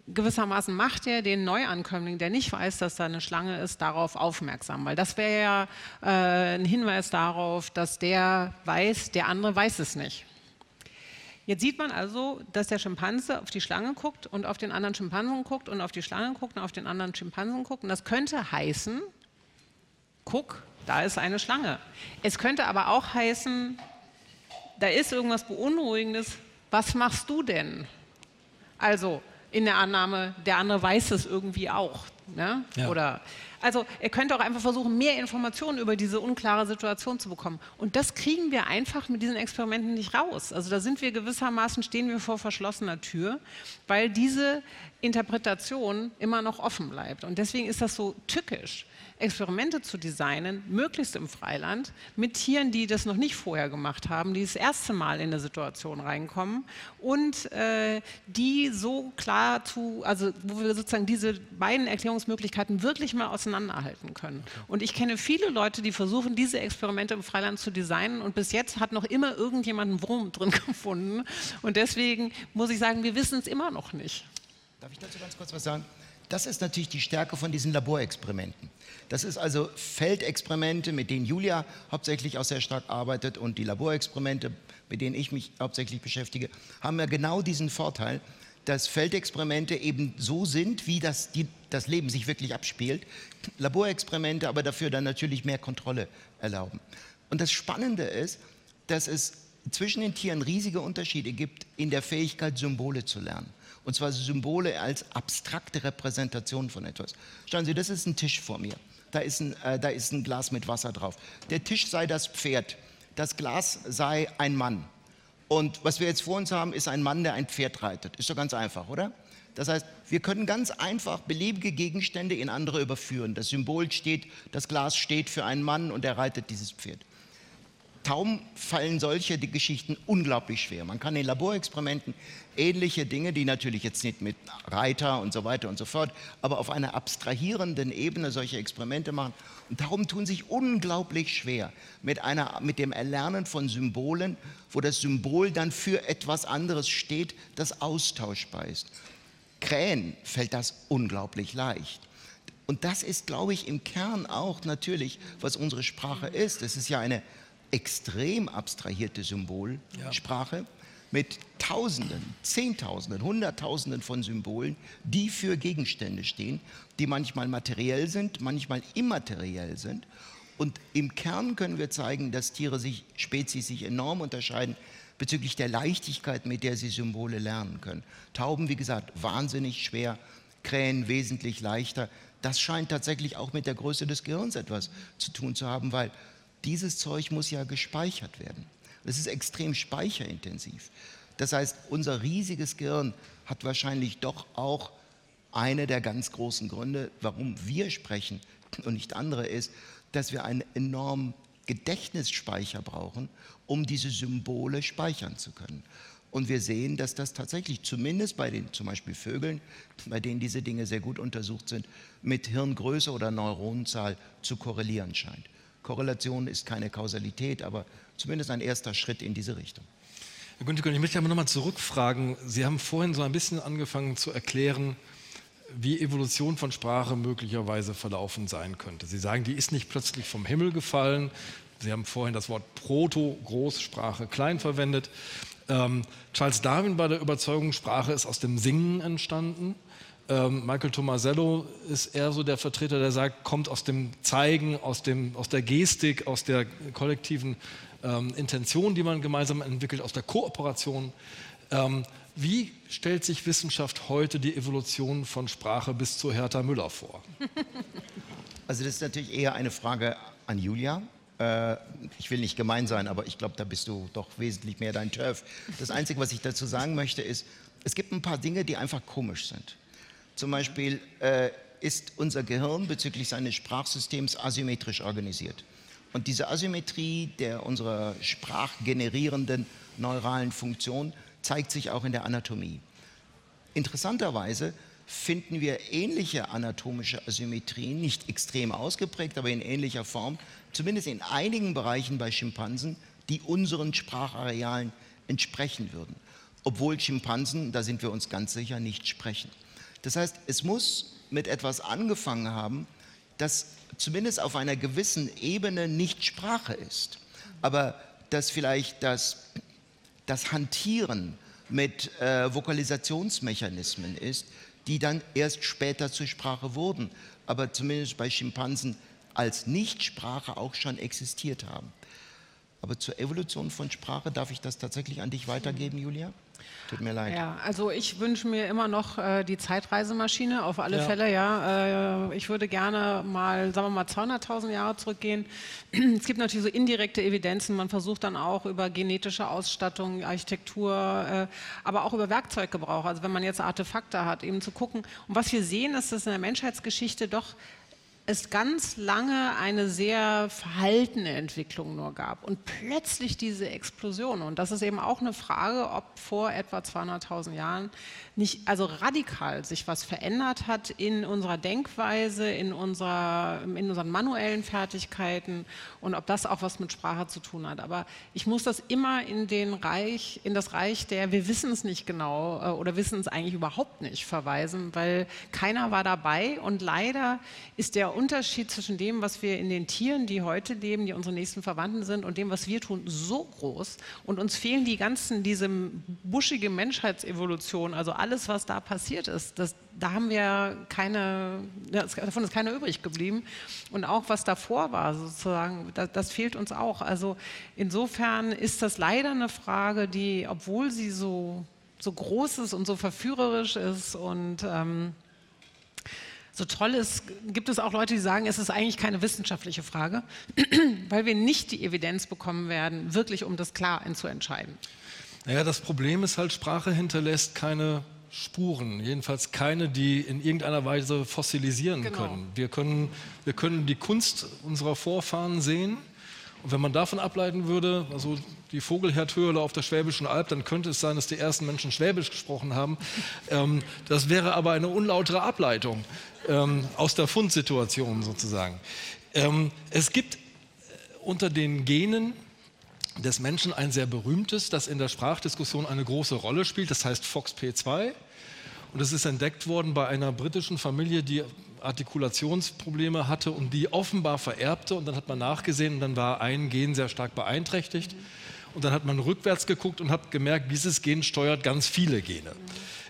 Gewissermaßen macht er den Neuankömmling, der nicht weiß, dass da eine Schlange ist, darauf aufmerksam. Weil das wäre ja äh, ein Hinweis darauf, dass der weiß, der andere weiß es nicht. Jetzt sieht man also, dass der Schimpanse auf die Schlange guckt und auf den anderen Schimpansen guckt und auf die Schlange guckt und auf den anderen Schimpansen guckt. Und das könnte heißen, guck, da ist eine Schlange. Es könnte aber auch heißen, da ist irgendwas Beunruhigendes, was machst du denn? Also in der Annahme, der andere weiß es irgendwie auch. Ne? Ja. Oder, also er könnte auch einfach versuchen, mehr Informationen über diese unklare Situation zu bekommen. Und das kriegen wir einfach mit diesen Experimenten nicht raus. Also da sind wir gewissermaßen, stehen wir vor verschlossener Tür, weil diese Interpretation immer noch offen bleibt. Und deswegen ist das so tückisch. Experimente zu designen, möglichst im Freiland, mit Tieren, die das noch nicht vorher gemacht haben, die das erste Mal in eine Situation reinkommen und äh, die so klar zu, also wo wir sozusagen diese beiden Erklärungsmöglichkeiten wirklich mal auseinanderhalten können. Und ich kenne viele Leute, die versuchen, diese Experimente im Freiland zu designen und bis jetzt hat noch immer irgendjemand einen Wurm <laughs> drin gefunden. Und deswegen muss ich sagen, wir wissen es immer noch nicht. Darf ich dazu ganz kurz was sagen? Das ist natürlich die Stärke von diesen Laborexperimenten. Das ist also Feldexperimente, mit denen Julia hauptsächlich auch sehr stark arbeitet und die Laborexperimente, mit denen ich mich hauptsächlich beschäftige, haben ja genau diesen Vorteil, dass Feldexperimente eben so sind, wie das, die, das Leben sich wirklich abspielt. Laborexperimente aber dafür dann natürlich mehr Kontrolle erlauben. Und das Spannende ist, dass es zwischen den Tieren riesige Unterschiede gibt in der Fähigkeit, Symbole zu lernen. Und zwar Symbole als abstrakte Repräsentation von etwas. Schauen Sie, das ist ein Tisch vor mir. Da ist ein, äh, da ist ein Glas mit Wasser drauf. Der Tisch sei das Pferd. Das Glas sei ein Mann. Und was wir jetzt vor uns haben, ist ein Mann, der ein Pferd reitet. Ist doch ganz einfach, oder? Das heißt, wir können ganz einfach beliebige Gegenstände in andere überführen. Das Symbol steht, das Glas steht für einen Mann und er reitet dieses Pferd. Tauben fallen solche Geschichten unglaublich schwer. Man kann in Laborexperimenten ähnliche Dinge, die natürlich jetzt nicht mit Reiter und so weiter und so fort, aber auf einer abstrahierenden Ebene solche Experimente machen. Und Tauben tun sich unglaublich schwer mit, einer, mit dem Erlernen von Symbolen, wo das Symbol dann für etwas anderes steht, das austauschbar ist. Krähen fällt das unglaublich leicht. Und das ist, glaube ich, im Kern auch natürlich, was unsere Sprache ist. Es ist ja eine extrem abstrahierte Symbolsprache ja. mit Tausenden, Zehntausenden, Hunderttausenden von Symbolen, die für Gegenstände stehen, die manchmal materiell sind, manchmal immateriell sind. Und im Kern können wir zeigen, dass Tiere sich, Spezies sich enorm unterscheiden bezüglich der Leichtigkeit, mit der sie Symbole lernen können. Tauben, wie gesagt, wahnsinnig schwer, Krähen wesentlich leichter. Das scheint tatsächlich auch mit der Größe des Gehirns etwas zu tun zu haben, weil dieses Zeug muss ja gespeichert werden. Es ist extrem speicherintensiv. Das heißt, unser riesiges Gehirn hat wahrscheinlich doch auch eine der ganz großen Gründe, warum wir sprechen und nicht andere, ist, dass wir einen enormen Gedächtnisspeicher brauchen, um diese Symbole speichern zu können. Und wir sehen, dass das tatsächlich zumindest bei den zum Beispiel Vögeln, bei denen diese Dinge sehr gut untersucht sind, mit Hirngröße oder Neuronenzahl zu korrelieren scheint. Korrelation ist keine Kausalität, aber zumindest ein erster Schritt in diese Richtung. Herr Günther, ich möchte aber nochmal zurückfragen. Sie haben vorhin so ein bisschen angefangen zu erklären, wie Evolution von Sprache möglicherweise verlaufen sein könnte. Sie sagen, die ist nicht plötzlich vom Himmel gefallen. Sie haben vorhin das Wort Proto, Großsprache, Klein verwendet. Ähm, Charles Darwin war der Überzeugung, Sprache ist aus dem Singen entstanden. Ähm, Michael Tomasello ist eher so der Vertreter, der sagt, kommt aus dem Zeigen, aus, dem, aus der Gestik, aus der kollektiven ähm, Intention, die man gemeinsam entwickelt, aus der Kooperation. Ähm, wie stellt sich Wissenschaft heute die Evolution von Sprache bis zu Hertha Müller vor? <laughs> Also das ist natürlich eher eine Frage an Julia. Äh, ich will nicht gemein sein, aber ich glaube, da bist du doch wesentlich mehr dein Turf. Das Einzige, was ich dazu sagen möchte, ist, es gibt ein paar Dinge, die einfach komisch sind. Zum Beispiel äh, ist unser Gehirn bezüglich seines Sprachsystems asymmetrisch organisiert. Und diese Asymmetrie der unserer sprachgenerierenden neuralen Funktion zeigt sich auch in der Anatomie. Interessanterweise finden wir ähnliche anatomische Asymmetrien, nicht extrem ausgeprägt, aber in ähnlicher Form, zumindest in einigen Bereichen bei Schimpansen, die unseren Spracharealen entsprechen würden. Obwohl Schimpansen, da sind wir uns ganz sicher, nicht sprechen. Das heißt, es muss mit etwas angefangen haben, das zumindest auf einer gewissen Ebene nicht Sprache ist, aber dass vielleicht das, das Hantieren mit äh, Vokalisationsmechanismen ist, die dann erst später zur Sprache wurden, aber zumindest bei Schimpansen als Nichtsprache auch schon existiert haben. Aber zur Evolution von Sprache darf ich das tatsächlich an dich weitergeben, Julia? Tut mir leid. Ja, also ich wünsche mir immer noch äh, die Zeitreisemaschine, auf alle ja. Fälle, ja. Äh, ich würde gerne mal, sagen wir mal, 200.000 Jahre zurückgehen. <clears throat> Es gibt natürlich so indirekte Evidenzen. Man versucht dann auch über genetische Ausstattung, Architektur, äh, aber auch über Werkzeuggebrauch. Also wenn man jetzt Artefakte hat, eben zu gucken. Und was wir sehen, ist, dass in der Menschheitsgeschichte doch es ganz lange eine sehr verhaltene Entwicklung nur gab und plötzlich diese Explosion. Und das ist eben auch eine Frage, ob vor etwa 200.000 Jahren nicht also radikal sich was verändert hat in unserer Denkweise, in, unserer, in unseren manuellen Fertigkeiten und ob das auch was mit Sprache zu tun hat. Aber ich muss das immer in, den Reich, in das Reich der wir wissen es nicht genau äh, oder wissen es eigentlich überhaupt nicht verweisen, weil keiner war dabei und leider ist der Unterschied zwischen dem, was wir in den Tieren, die heute leben, die unsere nächsten Verwandten sind, und dem, was wir tun, so groß. Und uns fehlen die ganzen, diese buschige Menschheitsevolution, also alles, was da passiert ist. Das, da haben wir keine, davon ist keiner übrig geblieben. Und auch was davor war, sozusagen, das, das fehlt uns auch. Also insofern ist das leider eine Frage, die, obwohl sie so so groß ist und so verführerisch ist und ähm, so toll ist, gibt es auch Leute, die sagen, es ist eigentlich keine wissenschaftliche Frage, <clears throat> weil wir nicht die Evidenz bekommen werden, wirklich um das klar zu entscheiden. Naja, das Problem ist halt, Sprache hinterlässt keine Spuren, jedenfalls keine, die in irgendeiner Weise fossilisieren genau. können. Wir, können. wir können die Kunst unserer Vorfahren sehen. Und wenn man davon ableiten würde, also die Vogelherdhöhle auf der Schwäbischen Alb, dann könnte es sein, dass die ersten Menschen Schwäbisch gesprochen haben. <laughs> Ähm, das wäre aber eine unlautere Ableitung ähm, aus der Fundsituation sozusagen. Ähm, es gibt äh, unter den Genen des Menschen ein sehr berühmtes, das in der Sprachdiskussion eine große Rolle spielt, das heißt FOXP2. Und es ist entdeckt worden bei einer britischen Familie, die Artikulationsprobleme hatte und die offenbar vererbte. Und dann hat man nachgesehen und dann war ein Gen sehr stark beeinträchtigt. Und dann hat man rückwärts geguckt und hat gemerkt, dieses Gen steuert ganz viele Gene.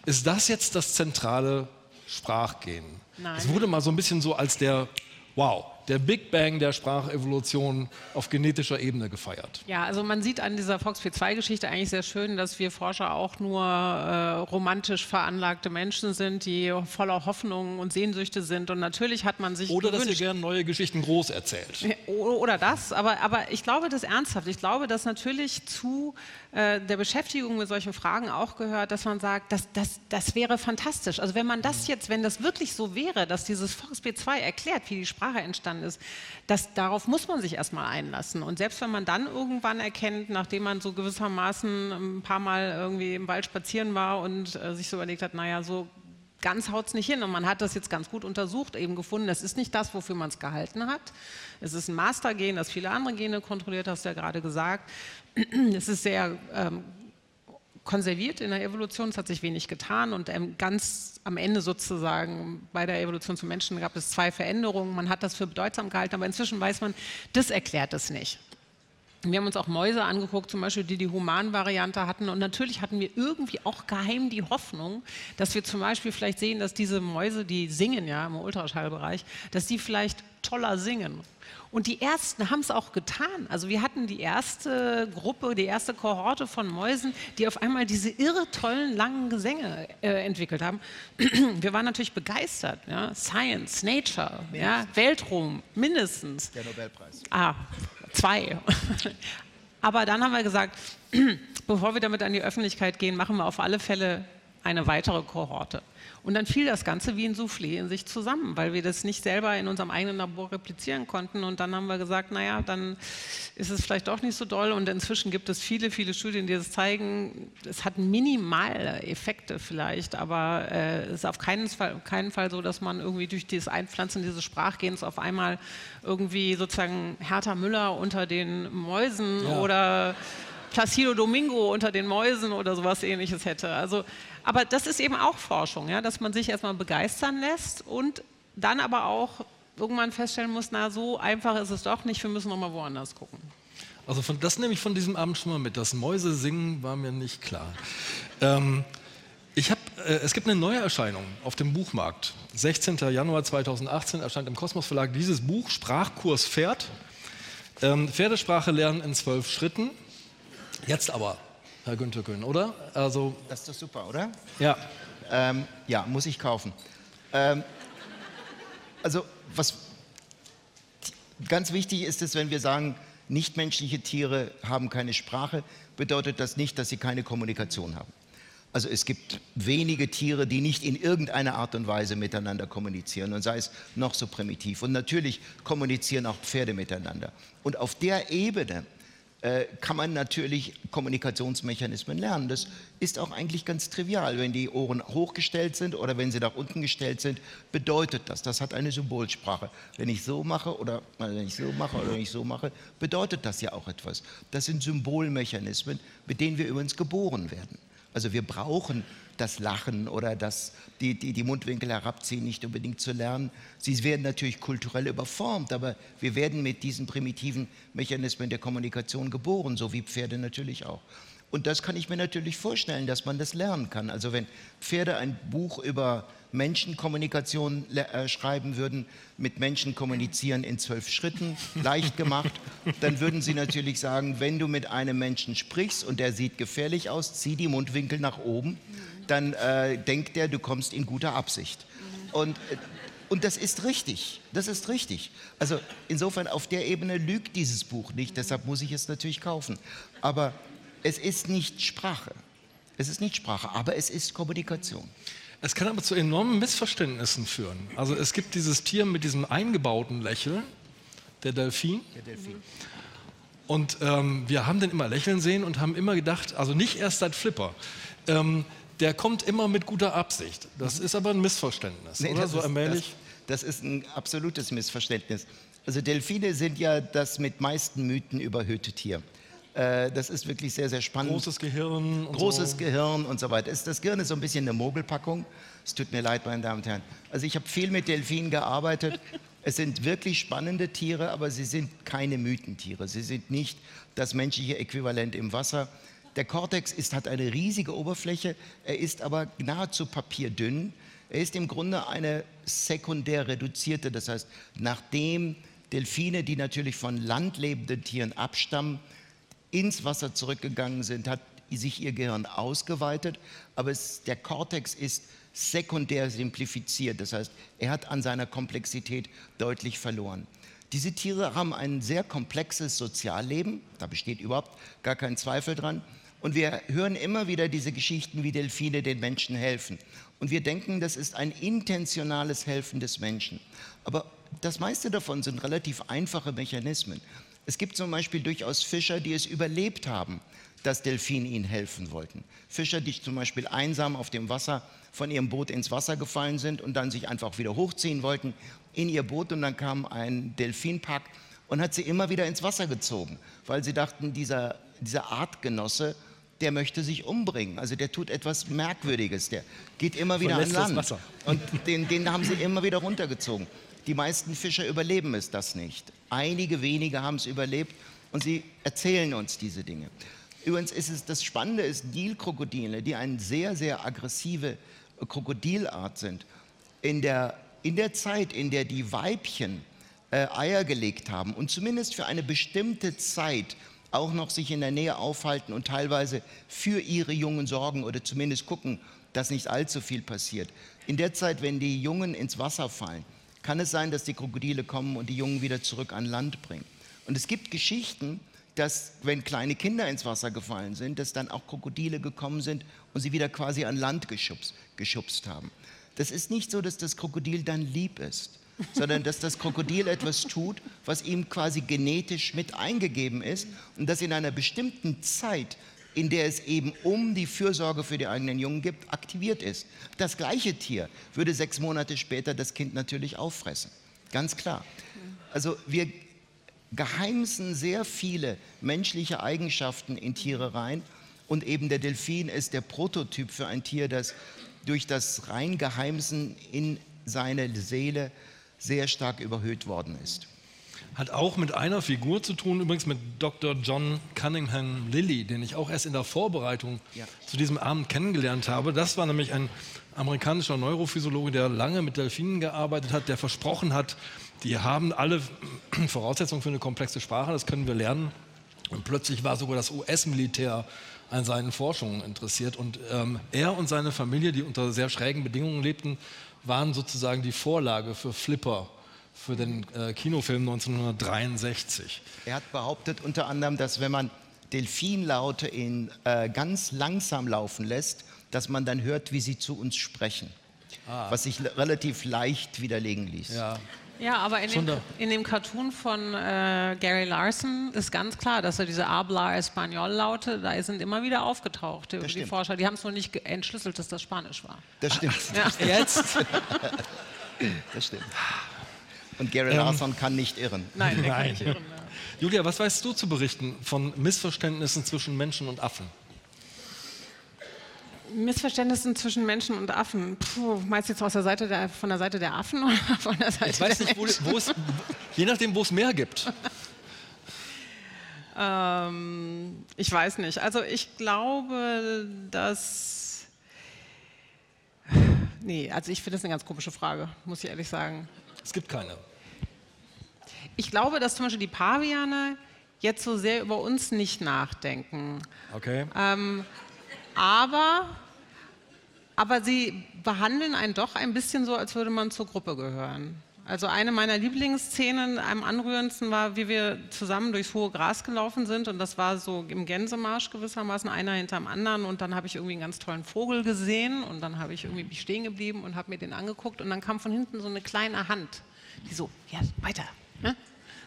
Ist das jetzt das zentrale Sprachgen? Nein. Es wurde mal so ein bisschen so als der, wow, der Big Bang der Sprachevolution auf genetischer Ebene gefeiert. Ja, also man sieht an dieser FOXP2-Geschichte eigentlich sehr schön, dass wir Forscher auch nur äh, romantisch veranlagte Menschen sind, die voller Hoffnungen und Sehnsüchte sind. Und natürlich hat man sich. Oder gewünscht, dass ihr gerne neue Geschichten groß erzählt. Oder das, aber, aber ich glaube das ernsthaft. Ich glaube, dass natürlich zu äh, der Beschäftigung mit solchen Fragen auch gehört, dass man sagt, das, das, das wäre fantastisch. Also wenn man das jetzt, wenn das wirklich so wäre, dass dieses FOXP2 erklärt, wie die Sprache entstanden ist, das, darauf muss man sich erstmal einlassen. Und selbst wenn man dann irgendwann erkennt, nachdem man so gewissermaßen ein paar Mal irgendwie im Wald spazieren war und äh, sich so überlegt hat, naja, so ganz haut es nicht hin. Und man hat das jetzt ganz gut untersucht, eben gefunden, das ist nicht das, wofür man es gehalten hat. Es ist ein Mastergen, das viele andere Gene kontrolliert, hast du ja gerade gesagt. <clears throat> Es ist sehr ähm, konserviert in der Evolution, es hat sich wenig getan und ähm, ganz am Ende sozusagen bei der Evolution zum Menschen gab es zwei Veränderungen. Man hat das für bedeutsam gehalten, aber inzwischen weiß man, das erklärt es nicht. Wir haben uns auch Mäuse angeguckt, zum Beispiel, die die Human-Variante hatten. Und natürlich hatten wir irgendwie auch geheim die Hoffnung, dass wir zum Beispiel vielleicht sehen, dass diese Mäuse, die singen ja im Ultraschallbereich, dass die vielleicht toller singen. Und die ersten haben es auch getan. Also wir hatten die erste Gruppe, die erste Kohorte von Mäusen, die auf einmal diese irre tollen langen Gesänge äh, entwickelt haben. <clears throat> Wir waren natürlich begeistert. Ja? Science, Nature, ja? Weltruhm, mindestens. Der Nobelpreis. Ah, zwei. <laughs> Aber dann haben wir gesagt, <clears throat> bevor wir damit an die Öffentlichkeit gehen, machen wir auf alle Fälle eine weitere Kohorte. Und dann fiel das Ganze wie ein Soufflé in sich zusammen, weil wir das nicht selber in unserem eigenen Labor replizieren konnten. Und dann haben wir gesagt, naja, dann ist es vielleicht doch nicht so doll. Und inzwischen gibt es viele, viele Studien, die das zeigen. Es hat minimale Effekte vielleicht, aber äh, es ist auf keinen Fall, keinen Fall so, dass man irgendwie durch das Einpflanzen dieses Sprachgens auf einmal irgendwie sozusagen Hertha Müller unter den Mäusen ja. oder Placido Domingo unter den Mäusen oder sowas ähnliches hätte. Also, aber das ist eben auch Forschung, ja, dass man sich erstmal begeistern lässt und dann aber auch irgendwann feststellen muss, na so einfach ist es doch nicht, wir müssen nochmal woanders gucken. Also von, das nehme ich von diesem Abend schon mal mit. Das Mäuse singen war mir nicht klar. Ähm, ich hab, äh, es gibt eine neue Erscheinung auf dem Buchmarkt. 16. Januar 2018 erscheint im Kosmos Verlag dieses Buch Sprachkurs Pferd. Ähm, Pferdesprache lernen in zwölf Schritten. Jetzt aber, Herr Günther Kühn, oder? Also, das ist doch super, oder? Ja. Ähm, ja, muss ich kaufen. Ähm, also, was ganz wichtig ist es, wenn wir sagen, nichtmenschliche Tiere haben keine Sprache, bedeutet das nicht, dass sie keine Kommunikation haben. Also es gibt wenige Tiere, die nicht in irgendeiner Art und Weise miteinander kommunizieren und sei es noch so primitiv. Und natürlich kommunizieren auch Pferde miteinander. Und auf der Ebene kann man natürlich Kommunikationsmechanismen lernen. Das ist auch eigentlich ganz trivial. Wenn die Ohren hochgestellt sind oder wenn sie nach unten gestellt sind, bedeutet das. Das hat eine Symbolsprache. Wenn ich so mache oder wenn ich so mache oder wenn ich so mache, bedeutet das ja auch etwas. Das sind Symbolmechanismen, mit denen wir übrigens geboren werden. Also wir brauchen das Lachen oder das, die, die, die Mundwinkel herabziehen nicht unbedingt zu lernen. Sie werden natürlich kulturell überformt, aber wir werden mit diesen primitiven Mechanismen der Kommunikation geboren, so wie Pferde natürlich auch. Und das kann ich mir natürlich vorstellen, dass man das lernen kann. Also wenn Pferde ein Buch über Menschenkommunikation äh, schreiben würden, mit Menschen kommunizieren in zwölf Schritten, leicht gemacht, <laughs> dann würden sie natürlich sagen, wenn du mit einem Menschen sprichst und der sieht gefährlich aus, zieh die Mundwinkel nach oben, dann äh, denkt er, du kommst in guter Absicht. Und äh, und das ist richtig, das ist richtig. Also insofern auf der Ebene lügt dieses Buch nicht, deshalb muss ich es natürlich kaufen. Aber es ist nicht Sprache. Es ist nicht Sprache, aber es ist Kommunikation. Es kann aber zu enormen Missverständnissen führen. Also es gibt dieses Tier mit diesem eingebauten Lächeln, der Delfin. Der Delfin. Und ähm, wir haben den immer lächeln sehen und haben immer gedacht, also nicht erst seit Flipper, ähm, der kommt immer mit guter Absicht. Das ist aber ein Missverständnis, nee, oder? So ist, allmählich. Das, das ist ein absolutes Missverständnis. Also Delfine sind ja das mit meisten Mythen überhöhte Tier. Äh, das ist wirklich sehr, sehr spannend. Großes Gehirn. Und Großes so. Gehirn und so weiter. Das Gehirn ist so ein bisschen eine Mogelpackung. Es tut mir leid, meine Damen und Herren. Also ich habe viel mit Delfinen gearbeitet. <laughs> Es sind wirklich spannende Tiere, aber sie sind keine Mythentiere. Sie sind nicht das menschliche Äquivalent im Wasser. Der Kortex ist, hat eine riesige Oberfläche, er ist aber nahezu papierdünn. Er ist im Grunde eine sekundär reduzierte, das heißt, nachdem Delfine, die natürlich von landlebenden Tieren abstammen, ins Wasser zurückgegangen sind, hat sich ihr Gehirn ausgeweitet, aber es, der Kortex ist sekundär simplifiziert, das heißt, er hat an seiner Komplexität deutlich verloren. Diese Tiere haben ein sehr komplexes Sozialleben, da besteht überhaupt gar kein Zweifel dran. Und wir hören immer wieder diese Geschichten, wie Delfine den Menschen helfen. Und wir denken, das ist ein intentionales Helfen des Menschen. Aber das meiste davon sind relativ einfache Mechanismen. Es gibt zum Beispiel durchaus Fischer, die es überlebt haben, dass Delfine ihnen helfen wollten. Fischer, die zum Beispiel einsam auf dem Wasser von ihrem Boot ins Wasser gefallen sind und dann sich einfach wieder hochziehen wollten in ihr Boot und dann kam ein Delfinpack und hat sie immer wieder ins Wasser gezogen, weil sie dachten, dieser, dieser Artgenosse der möchte sich umbringen. Also der tut etwas Merkwürdiges. Der geht immer wieder an Land. Und den, den haben sie immer wieder runtergezogen. Die meisten Fischer überleben es das nicht. Einige wenige haben es überlebt und sie erzählen uns diese Dinge. Übrigens ist es das Spannende ist Nilkrokodile, die eine sehr sehr aggressive Krokodilart sind. In der in der Zeit, in der die Weibchen äh, Eier gelegt haben und zumindest für eine bestimmte Zeit auch noch sich in der Nähe aufhalten und teilweise für ihre Jungen sorgen oder zumindest gucken, dass nicht allzu viel passiert. In der Zeit, wenn die Jungen ins Wasser fallen, kann es sein, dass die Krokodile kommen und die Jungen wieder zurück an Land bringen. Und es gibt Geschichten, dass wenn kleine Kinder ins Wasser gefallen sind, dass dann auch Krokodile gekommen sind und sie wieder quasi an Land geschubst, geschubst haben. Das ist nicht so, dass das Krokodil dann lieb ist sondern dass das Krokodil etwas tut, was ihm quasi genetisch mit eingegeben ist und das in einer bestimmten Zeit, in der es eben um die Fürsorge für die eigenen Jungen gibt, aktiviert ist. Das gleiche Tier würde sechs Monate später das Kind natürlich auffressen. Ganz klar. Also wir geheimsen sehr viele menschliche Eigenschaften in Tiere rein und eben der Delfin ist der Prototyp für ein Tier, das durch das Reingeheimsen in seine Seele sehr stark überhöht worden ist. Hat auch mit einer Figur zu tun, übrigens mit Dr. John Cunningham Lilly, den ich auch erst in der Vorbereitung ja. zu diesem Abend kennengelernt habe. Das war nämlich ein amerikanischer Neurophysiologe, der lange mit Delfinen gearbeitet hat, der versprochen hat, die haben alle <clears throat> Voraussetzungen für eine komplexe Sprache, das können wir lernen. Und plötzlich war sogar das US-Militär an seinen Forschungen interessiert. Und ähm, er und seine Familie, die unter sehr schrägen Bedingungen lebten, waren sozusagen die Vorlage für Flipper, für den äh, Kinofilm 1963. Er hat behauptet unter anderem, dass wenn man Delfinlaute in, äh, ganz langsam laufen lässt, dass man dann hört, wie sie zu uns sprechen. Ah. Was sich relativ leicht widerlegen ließ. Ja. Ja, aber in dem, in dem, Cartoon von äh, Gary Larson ist ganz klar, dass er diese Habla Español-Laute, da sind immer wieder aufgetaucht, die, die Forscher. Die haben es nur nicht entschlüsselt, dass das Spanisch war. Das stimmt. <laughs> Ja. <laughs> Jetzt? das stimmt. Und Gary ähm, Larson kann nicht irren. Nein, er kann nicht irren. Ja. Julia, was weißt du zu berichten von Missverständnissen zwischen Menschen und Affen? Missverständnissen zwischen Menschen und Affen. Puh, meinst du jetzt aus der Seite der, von der Seite der Affen oder <laughs> von der Seite ich weiß nicht, wo, es, je nachdem, wo es mehr gibt. <laughs> Ähm, ich weiß nicht. Also ich glaube, dass... Nee, also ich finde das eine ganz komische Frage, muss ich ehrlich sagen. Es gibt keine. Ich glaube, dass zum Beispiel die Paviane jetzt so sehr über uns nicht nachdenken. Okay. Ähm, aber, aber sie behandeln einen doch ein bisschen so, als würde man zur Gruppe gehören. Also eine meiner Lieblingsszenen am anrührendsten war, wie wir zusammen durchs hohe Gras gelaufen sind und das war so im Gänsemarsch gewissermaßen, einer hinterm anderen und dann habe ich irgendwie einen ganz tollen Vogel gesehen und dann habe ich irgendwie stehen geblieben und habe mir den angeguckt und dann kam von hinten so eine kleine Hand, die so, ja, weiter. Ne?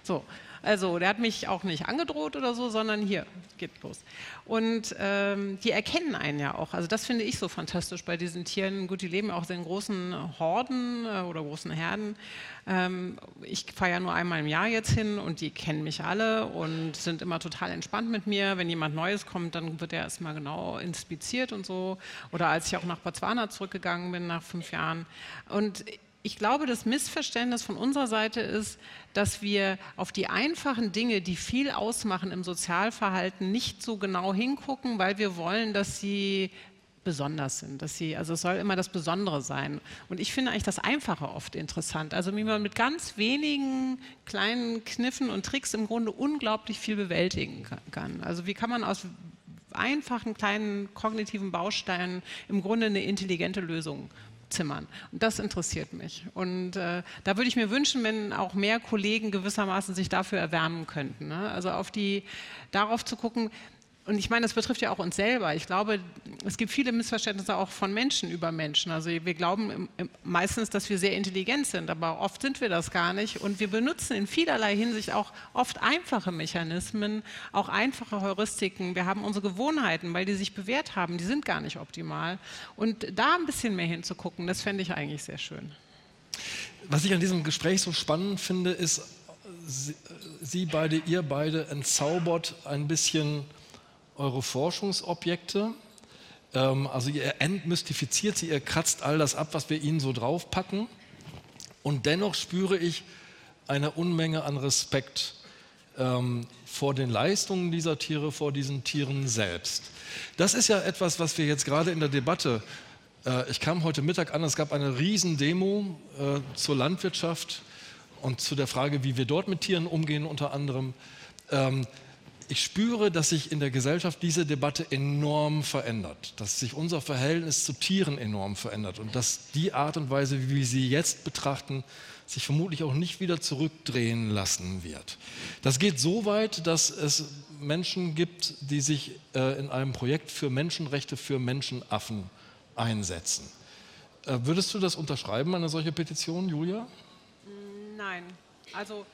So, also der hat mich auch nicht angedroht oder so, sondern hier, geht los. Und ähm, die erkennen einen ja auch. Also das finde ich so fantastisch bei diesen Tieren. Gut, die leben auch in großen Horden äh, oder großen Herden. Ähm, ich fahre ja nur einmal im Jahr jetzt hin und die kennen mich alle und sind immer total entspannt mit mir. Wenn jemand Neues kommt, dann wird er erstmal genau inspiziert und so. Oder als ich auch nach Botswana zurückgegangen bin nach fünf Jahren. Und ich glaube, das Missverständnis von unserer Seite ist, dass wir auf die einfachen Dinge, die viel ausmachen im Sozialverhalten, nicht so genau hingucken, weil wir wollen, dass sie besonders sind. Dass sie, also es soll immer das Besondere sein. Und ich finde eigentlich das Einfache oft interessant. Also wie man mit ganz wenigen kleinen Kniffen und Tricks im Grunde unglaublich viel bewältigen kann. Also wie kann man aus einfachen kleinen kognitiven Bausteinen im Grunde eine intelligente Lösung zimmern. Und das interessiert mich. Und äh, da würde ich mir wünschen, wenn auch mehr Kollegen gewissermaßen sich dafür erwärmen könnten. Ne? Also auf die, darauf zu gucken, und ich meine, das betrifft ja auch uns selber. Ich glaube, es gibt viele Missverständnisse auch von Menschen über Menschen. Also wir glauben meistens, dass wir sehr intelligent sind, aber oft sind wir das gar nicht. Und wir benutzen in vielerlei Hinsicht auch oft einfache Mechanismen, auch einfache Heuristiken. Wir haben unsere Gewohnheiten, weil die sich bewährt haben, die sind gar nicht optimal. Und da ein bisschen mehr hinzugucken, das fände ich eigentlich sehr schön. Was ich an diesem Gespräch so spannend finde, ist, Sie beide, ihr beide entzaubert ein bisschen eure Forschungsobjekte. Ähm, also ihr entmystifiziert sie, ihr kratzt all das ab, was wir ihnen so draufpacken. Und dennoch spüre ich eine Unmenge an Respekt ähm, vor den Leistungen dieser Tiere, vor diesen Tieren selbst. Das ist ja etwas, was wir jetzt gerade in der Debatte, äh, ich kam heute Mittag an, es gab eine Riesendemo äh, zur Landwirtschaft und zu der Frage, wie wir dort mit Tieren umgehen unter anderem. Ähm, ich spüre, dass sich in der Gesellschaft diese Debatte enorm verändert, dass sich unser Verhältnis zu Tieren enorm verändert und dass die Art und Weise, wie wir sie jetzt betrachten, sich vermutlich auch nicht wieder zurückdrehen lassen wird. Das geht so weit, dass es Menschen gibt, die sich äh, in einem Projekt für Menschenrechte für Menschenaffen einsetzen. Äh, würdest du das unterschreiben, eine solche Petition, Julia? Nein. Also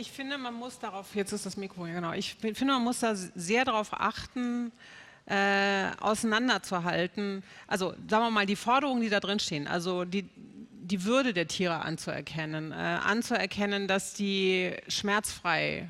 ich finde, man muss darauf, jetzt ist das Mikro, ja genau, ich finde, man muss da sehr darauf achten, äh, auseinanderzuhalten. Also sagen wir mal, die Forderungen, die da drin stehen, also die, die Würde der Tiere anzuerkennen, äh, anzuerkennen, dass die schmerzfrei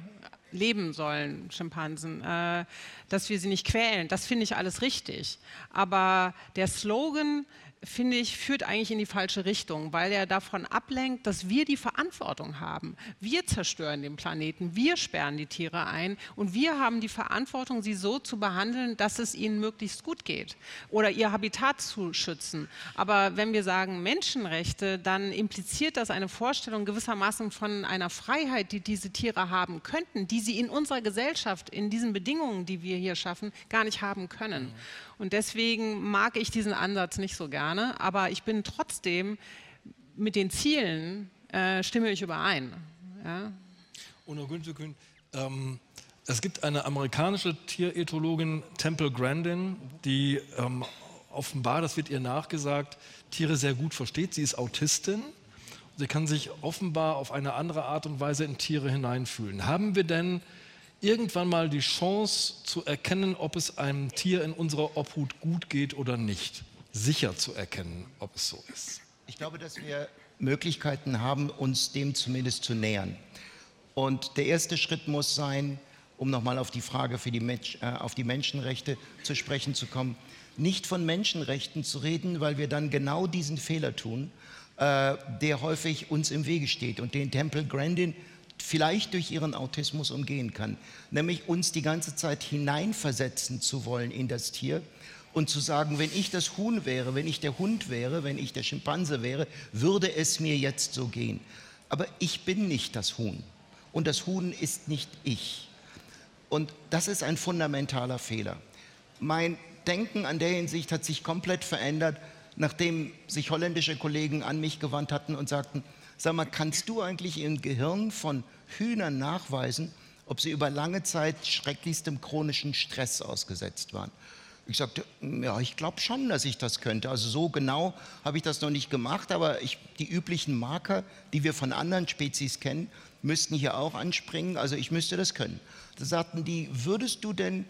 leben sollen, Schimpansen, äh, dass wir sie nicht quälen, das finde ich alles richtig. Aber der Slogan, finde ich, führt eigentlich in die falsche Richtung, weil er davon ablenkt, dass wir die Verantwortung haben. Wir zerstören den Planeten, wir sperren die Tiere ein und wir haben die Verantwortung, sie so zu behandeln, dass es ihnen möglichst gut geht oder ihr Habitat zu schützen. Aber wenn wir sagen Menschenrechte, dann impliziert das eine Vorstellung gewissermaßen von einer Freiheit, die diese Tiere haben könnten, die sie in unserer Gesellschaft, in diesen Bedingungen, die wir hier schaffen, gar nicht haben können. Mhm. Und deswegen mag ich diesen Ansatz nicht so gerne, aber ich bin trotzdem mit den Zielen, äh, stimme ich überein. Ja? Uno Günzekün, ähm, es gibt eine amerikanische Tierethologin, Temple Grandin, die ähm, offenbar, das wird ihr nachgesagt, Tiere sehr gut versteht. Sie ist Autistin. Sie kann sich offenbar auf eine andere Art und Weise in Tiere hineinfühlen. Haben wir denn irgendwann mal die Chance zu erkennen, ob es einem Tier in unserer Obhut gut geht oder nicht. Sicher zu erkennen, ob es so ist. Ich glaube, dass wir Möglichkeiten haben, uns dem zumindest zu nähern. Und der erste Schritt muss sein, um nochmal auf die Frage für die Mensch, äh, auf die Menschenrechte zu sprechen zu kommen, nicht von Menschenrechten zu reden, weil wir dann genau diesen Fehler tun, äh, der häufig uns im Wege steht und den Temple Grandin vielleicht durch ihren Autismus umgehen kann, nämlich uns die ganze Zeit hineinversetzen zu wollen in das Tier und zu sagen, wenn ich das Huhn wäre, wenn ich der Hund wäre, wenn ich der Schimpanse wäre, würde es mir jetzt so gehen. Aber ich bin nicht das Huhn und das Huhn ist nicht ich. Und das ist ein fundamentaler Fehler. Mein Denken an der Hinsicht hat sich komplett verändert, nachdem sich holländische Kollegen an mich gewandt hatten und sagten, sag mal, kannst du eigentlich im Gehirn von Hühnern nachweisen, ob sie über lange Zeit schrecklichstem chronischen Stress ausgesetzt waren? Ich sagte, ja, ich glaube schon, dass ich das könnte. Also so genau habe ich das noch nicht gemacht, aber ich, die üblichen Marker, die wir von anderen Spezies kennen, müssten hier auch anspringen. Also ich müsste das können. Da sagten die, würdest du denn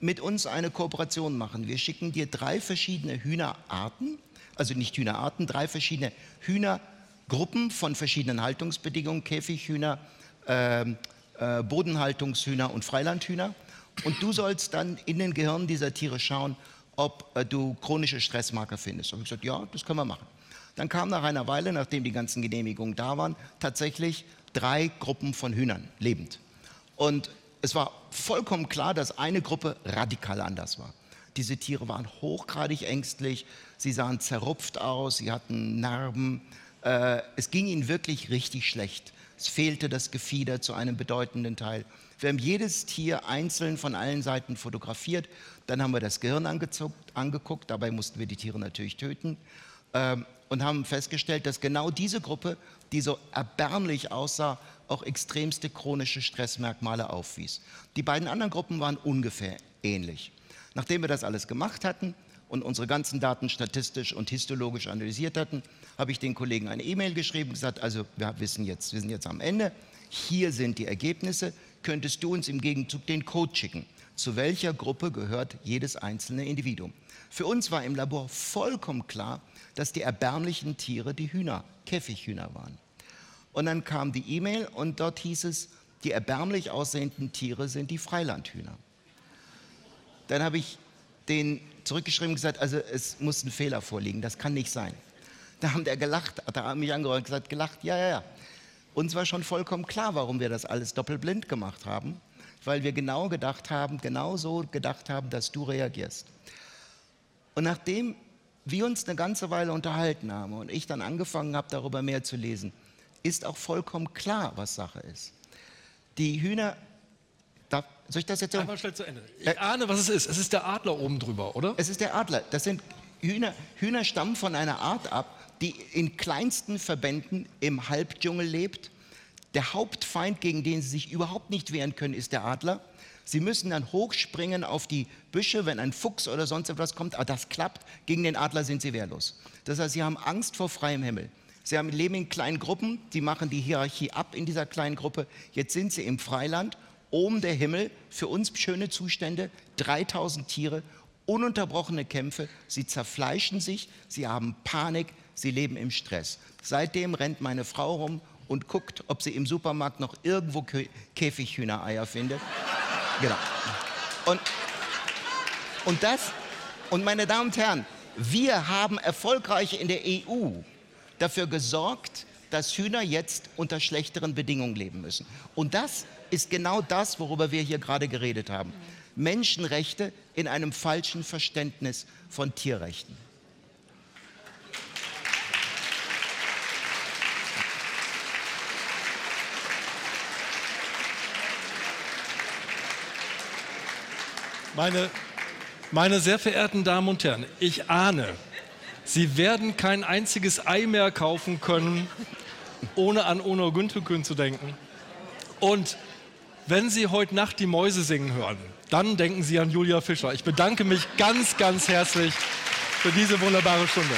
mit uns eine Kooperation machen? Wir schicken dir drei verschiedene Hühnerarten, also nicht Hühnerarten, drei verschiedene Hühnergruppen von verschiedenen Haltungsbedingungen, Käfighühner, äh, äh, Bodenhaltungshühner und Freilandhühner und du sollst dann in den Gehirn dieser Tiere schauen, ob äh, du chronische Stressmarker findest. Und ich gesagt, ja, das können wir machen. Dann kam nach einer Weile, nachdem die ganzen Genehmigungen da waren, tatsächlich drei Gruppen von Hühnern lebend. Und es war vollkommen klar, dass eine Gruppe radikal anders war. Diese Tiere waren hochgradig ängstlich, sie sahen zerrupft aus, sie hatten Narben, äh, es ging ihnen wirklich richtig schlecht. Es fehlte das Gefieder zu einem bedeutenden Teil. Wir haben jedes Tier einzeln von allen Seiten fotografiert. Dann haben wir das Gehirn angeguckt. Dabei mussten wir die Tiere natürlich töten. Ähm, und haben festgestellt, dass genau diese Gruppe, die so erbärmlich aussah, auch extremste chronische Stressmerkmale aufwies. Die beiden anderen Gruppen waren ungefähr ähnlich. Nachdem wir das alles gemacht hatten und unsere ganzen Daten statistisch und histologisch analysiert hatten, habe ich den Kollegen eine E-Mail geschrieben und gesagt, also wir wissen jetzt, wir sind jetzt am Ende, hier sind die Ergebnisse, könntest du uns im Gegenzug den Code schicken. Zu welcher Gruppe gehört jedes einzelne Individuum? Für uns war im Labor vollkommen klar, dass die erbärmlichen Tiere die Hühner, Käfighühner waren. Und dann kam die E-Mail und dort hieß es, die erbärmlich aussehenden Tiere sind die Freilandhühner. Dann habe ich den zurückgeschrieben und gesagt, also es muss ein Fehler vorliegen, das kann nicht sein. Da haben der gelacht, hat er mich angehört und gesagt, gelacht, ja, ja, ja. Uns war schon vollkommen klar, warum wir das alles doppelblind gemacht haben, weil wir genau gedacht haben, genau so gedacht haben, dass du reagierst. Und nachdem wir uns eine ganze Weile unterhalten haben und ich dann angefangen habe, darüber mehr zu lesen, ist auch vollkommen klar, was Sache ist. Die Hühner, darf, soll ich das jetzt? Einmal schnell zu Ende. Ich äh, ahne, was es ist. Es ist der Adler oben drüber, oder? Es ist der Adler. Das sind Hühner. Hühner stammen von einer Art ab, die in kleinsten Verbänden im Halbdschungel lebt. Der Hauptfeind, gegen den sie sich überhaupt nicht wehren können, ist der Adler. Sie müssen dann hochspringen auf die Büsche, wenn ein Fuchs oder sonst etwas kommt, aber das klappt. Gegen den Adler sind sie wehrlos. Das heißt, sie haben Angst vor freiem Himmel. Sie haben, leben in kleinen Gruppen, die machen die Hierarchie ab in dieser kleinen Gruppe. Jetzt sind sie im Freiland, oben der Himmel, für uns schöne Zustände, 3000 Tiere, ununterbrochene Kämpfe, sie zerfleischen sich, sie haben Panik, sie leben im Stress. Seitdem rennt meine Frau rum und guckt, ob sie im Supermarkt noch irgendwo Käfighühnereier findet. Genau. Und, und das, und meine Damen und Herren, wir haben erfolgreich in der EU dafür gesorgt, dass Hühner jetzt unter schlechteren Bedingungen leben müssen. Und das ist genau das, worüber wir hier gerade geredet haben. Menschenrechte in einem falschen Verständnis von Tierrechten. Meine, meine sehr verehrten Damen und Herren, ich ahne, Sie werden kein einziges Ei mehr kaufen können, ohne an Ono Güntelkün zu denken. Und wenn Sie heute Nacht die Mäuse singen hören, dann denken Sie an Julia Fischer. Ich bedanke mich ganz, ganz herzlich für diese wunderbare Stunde.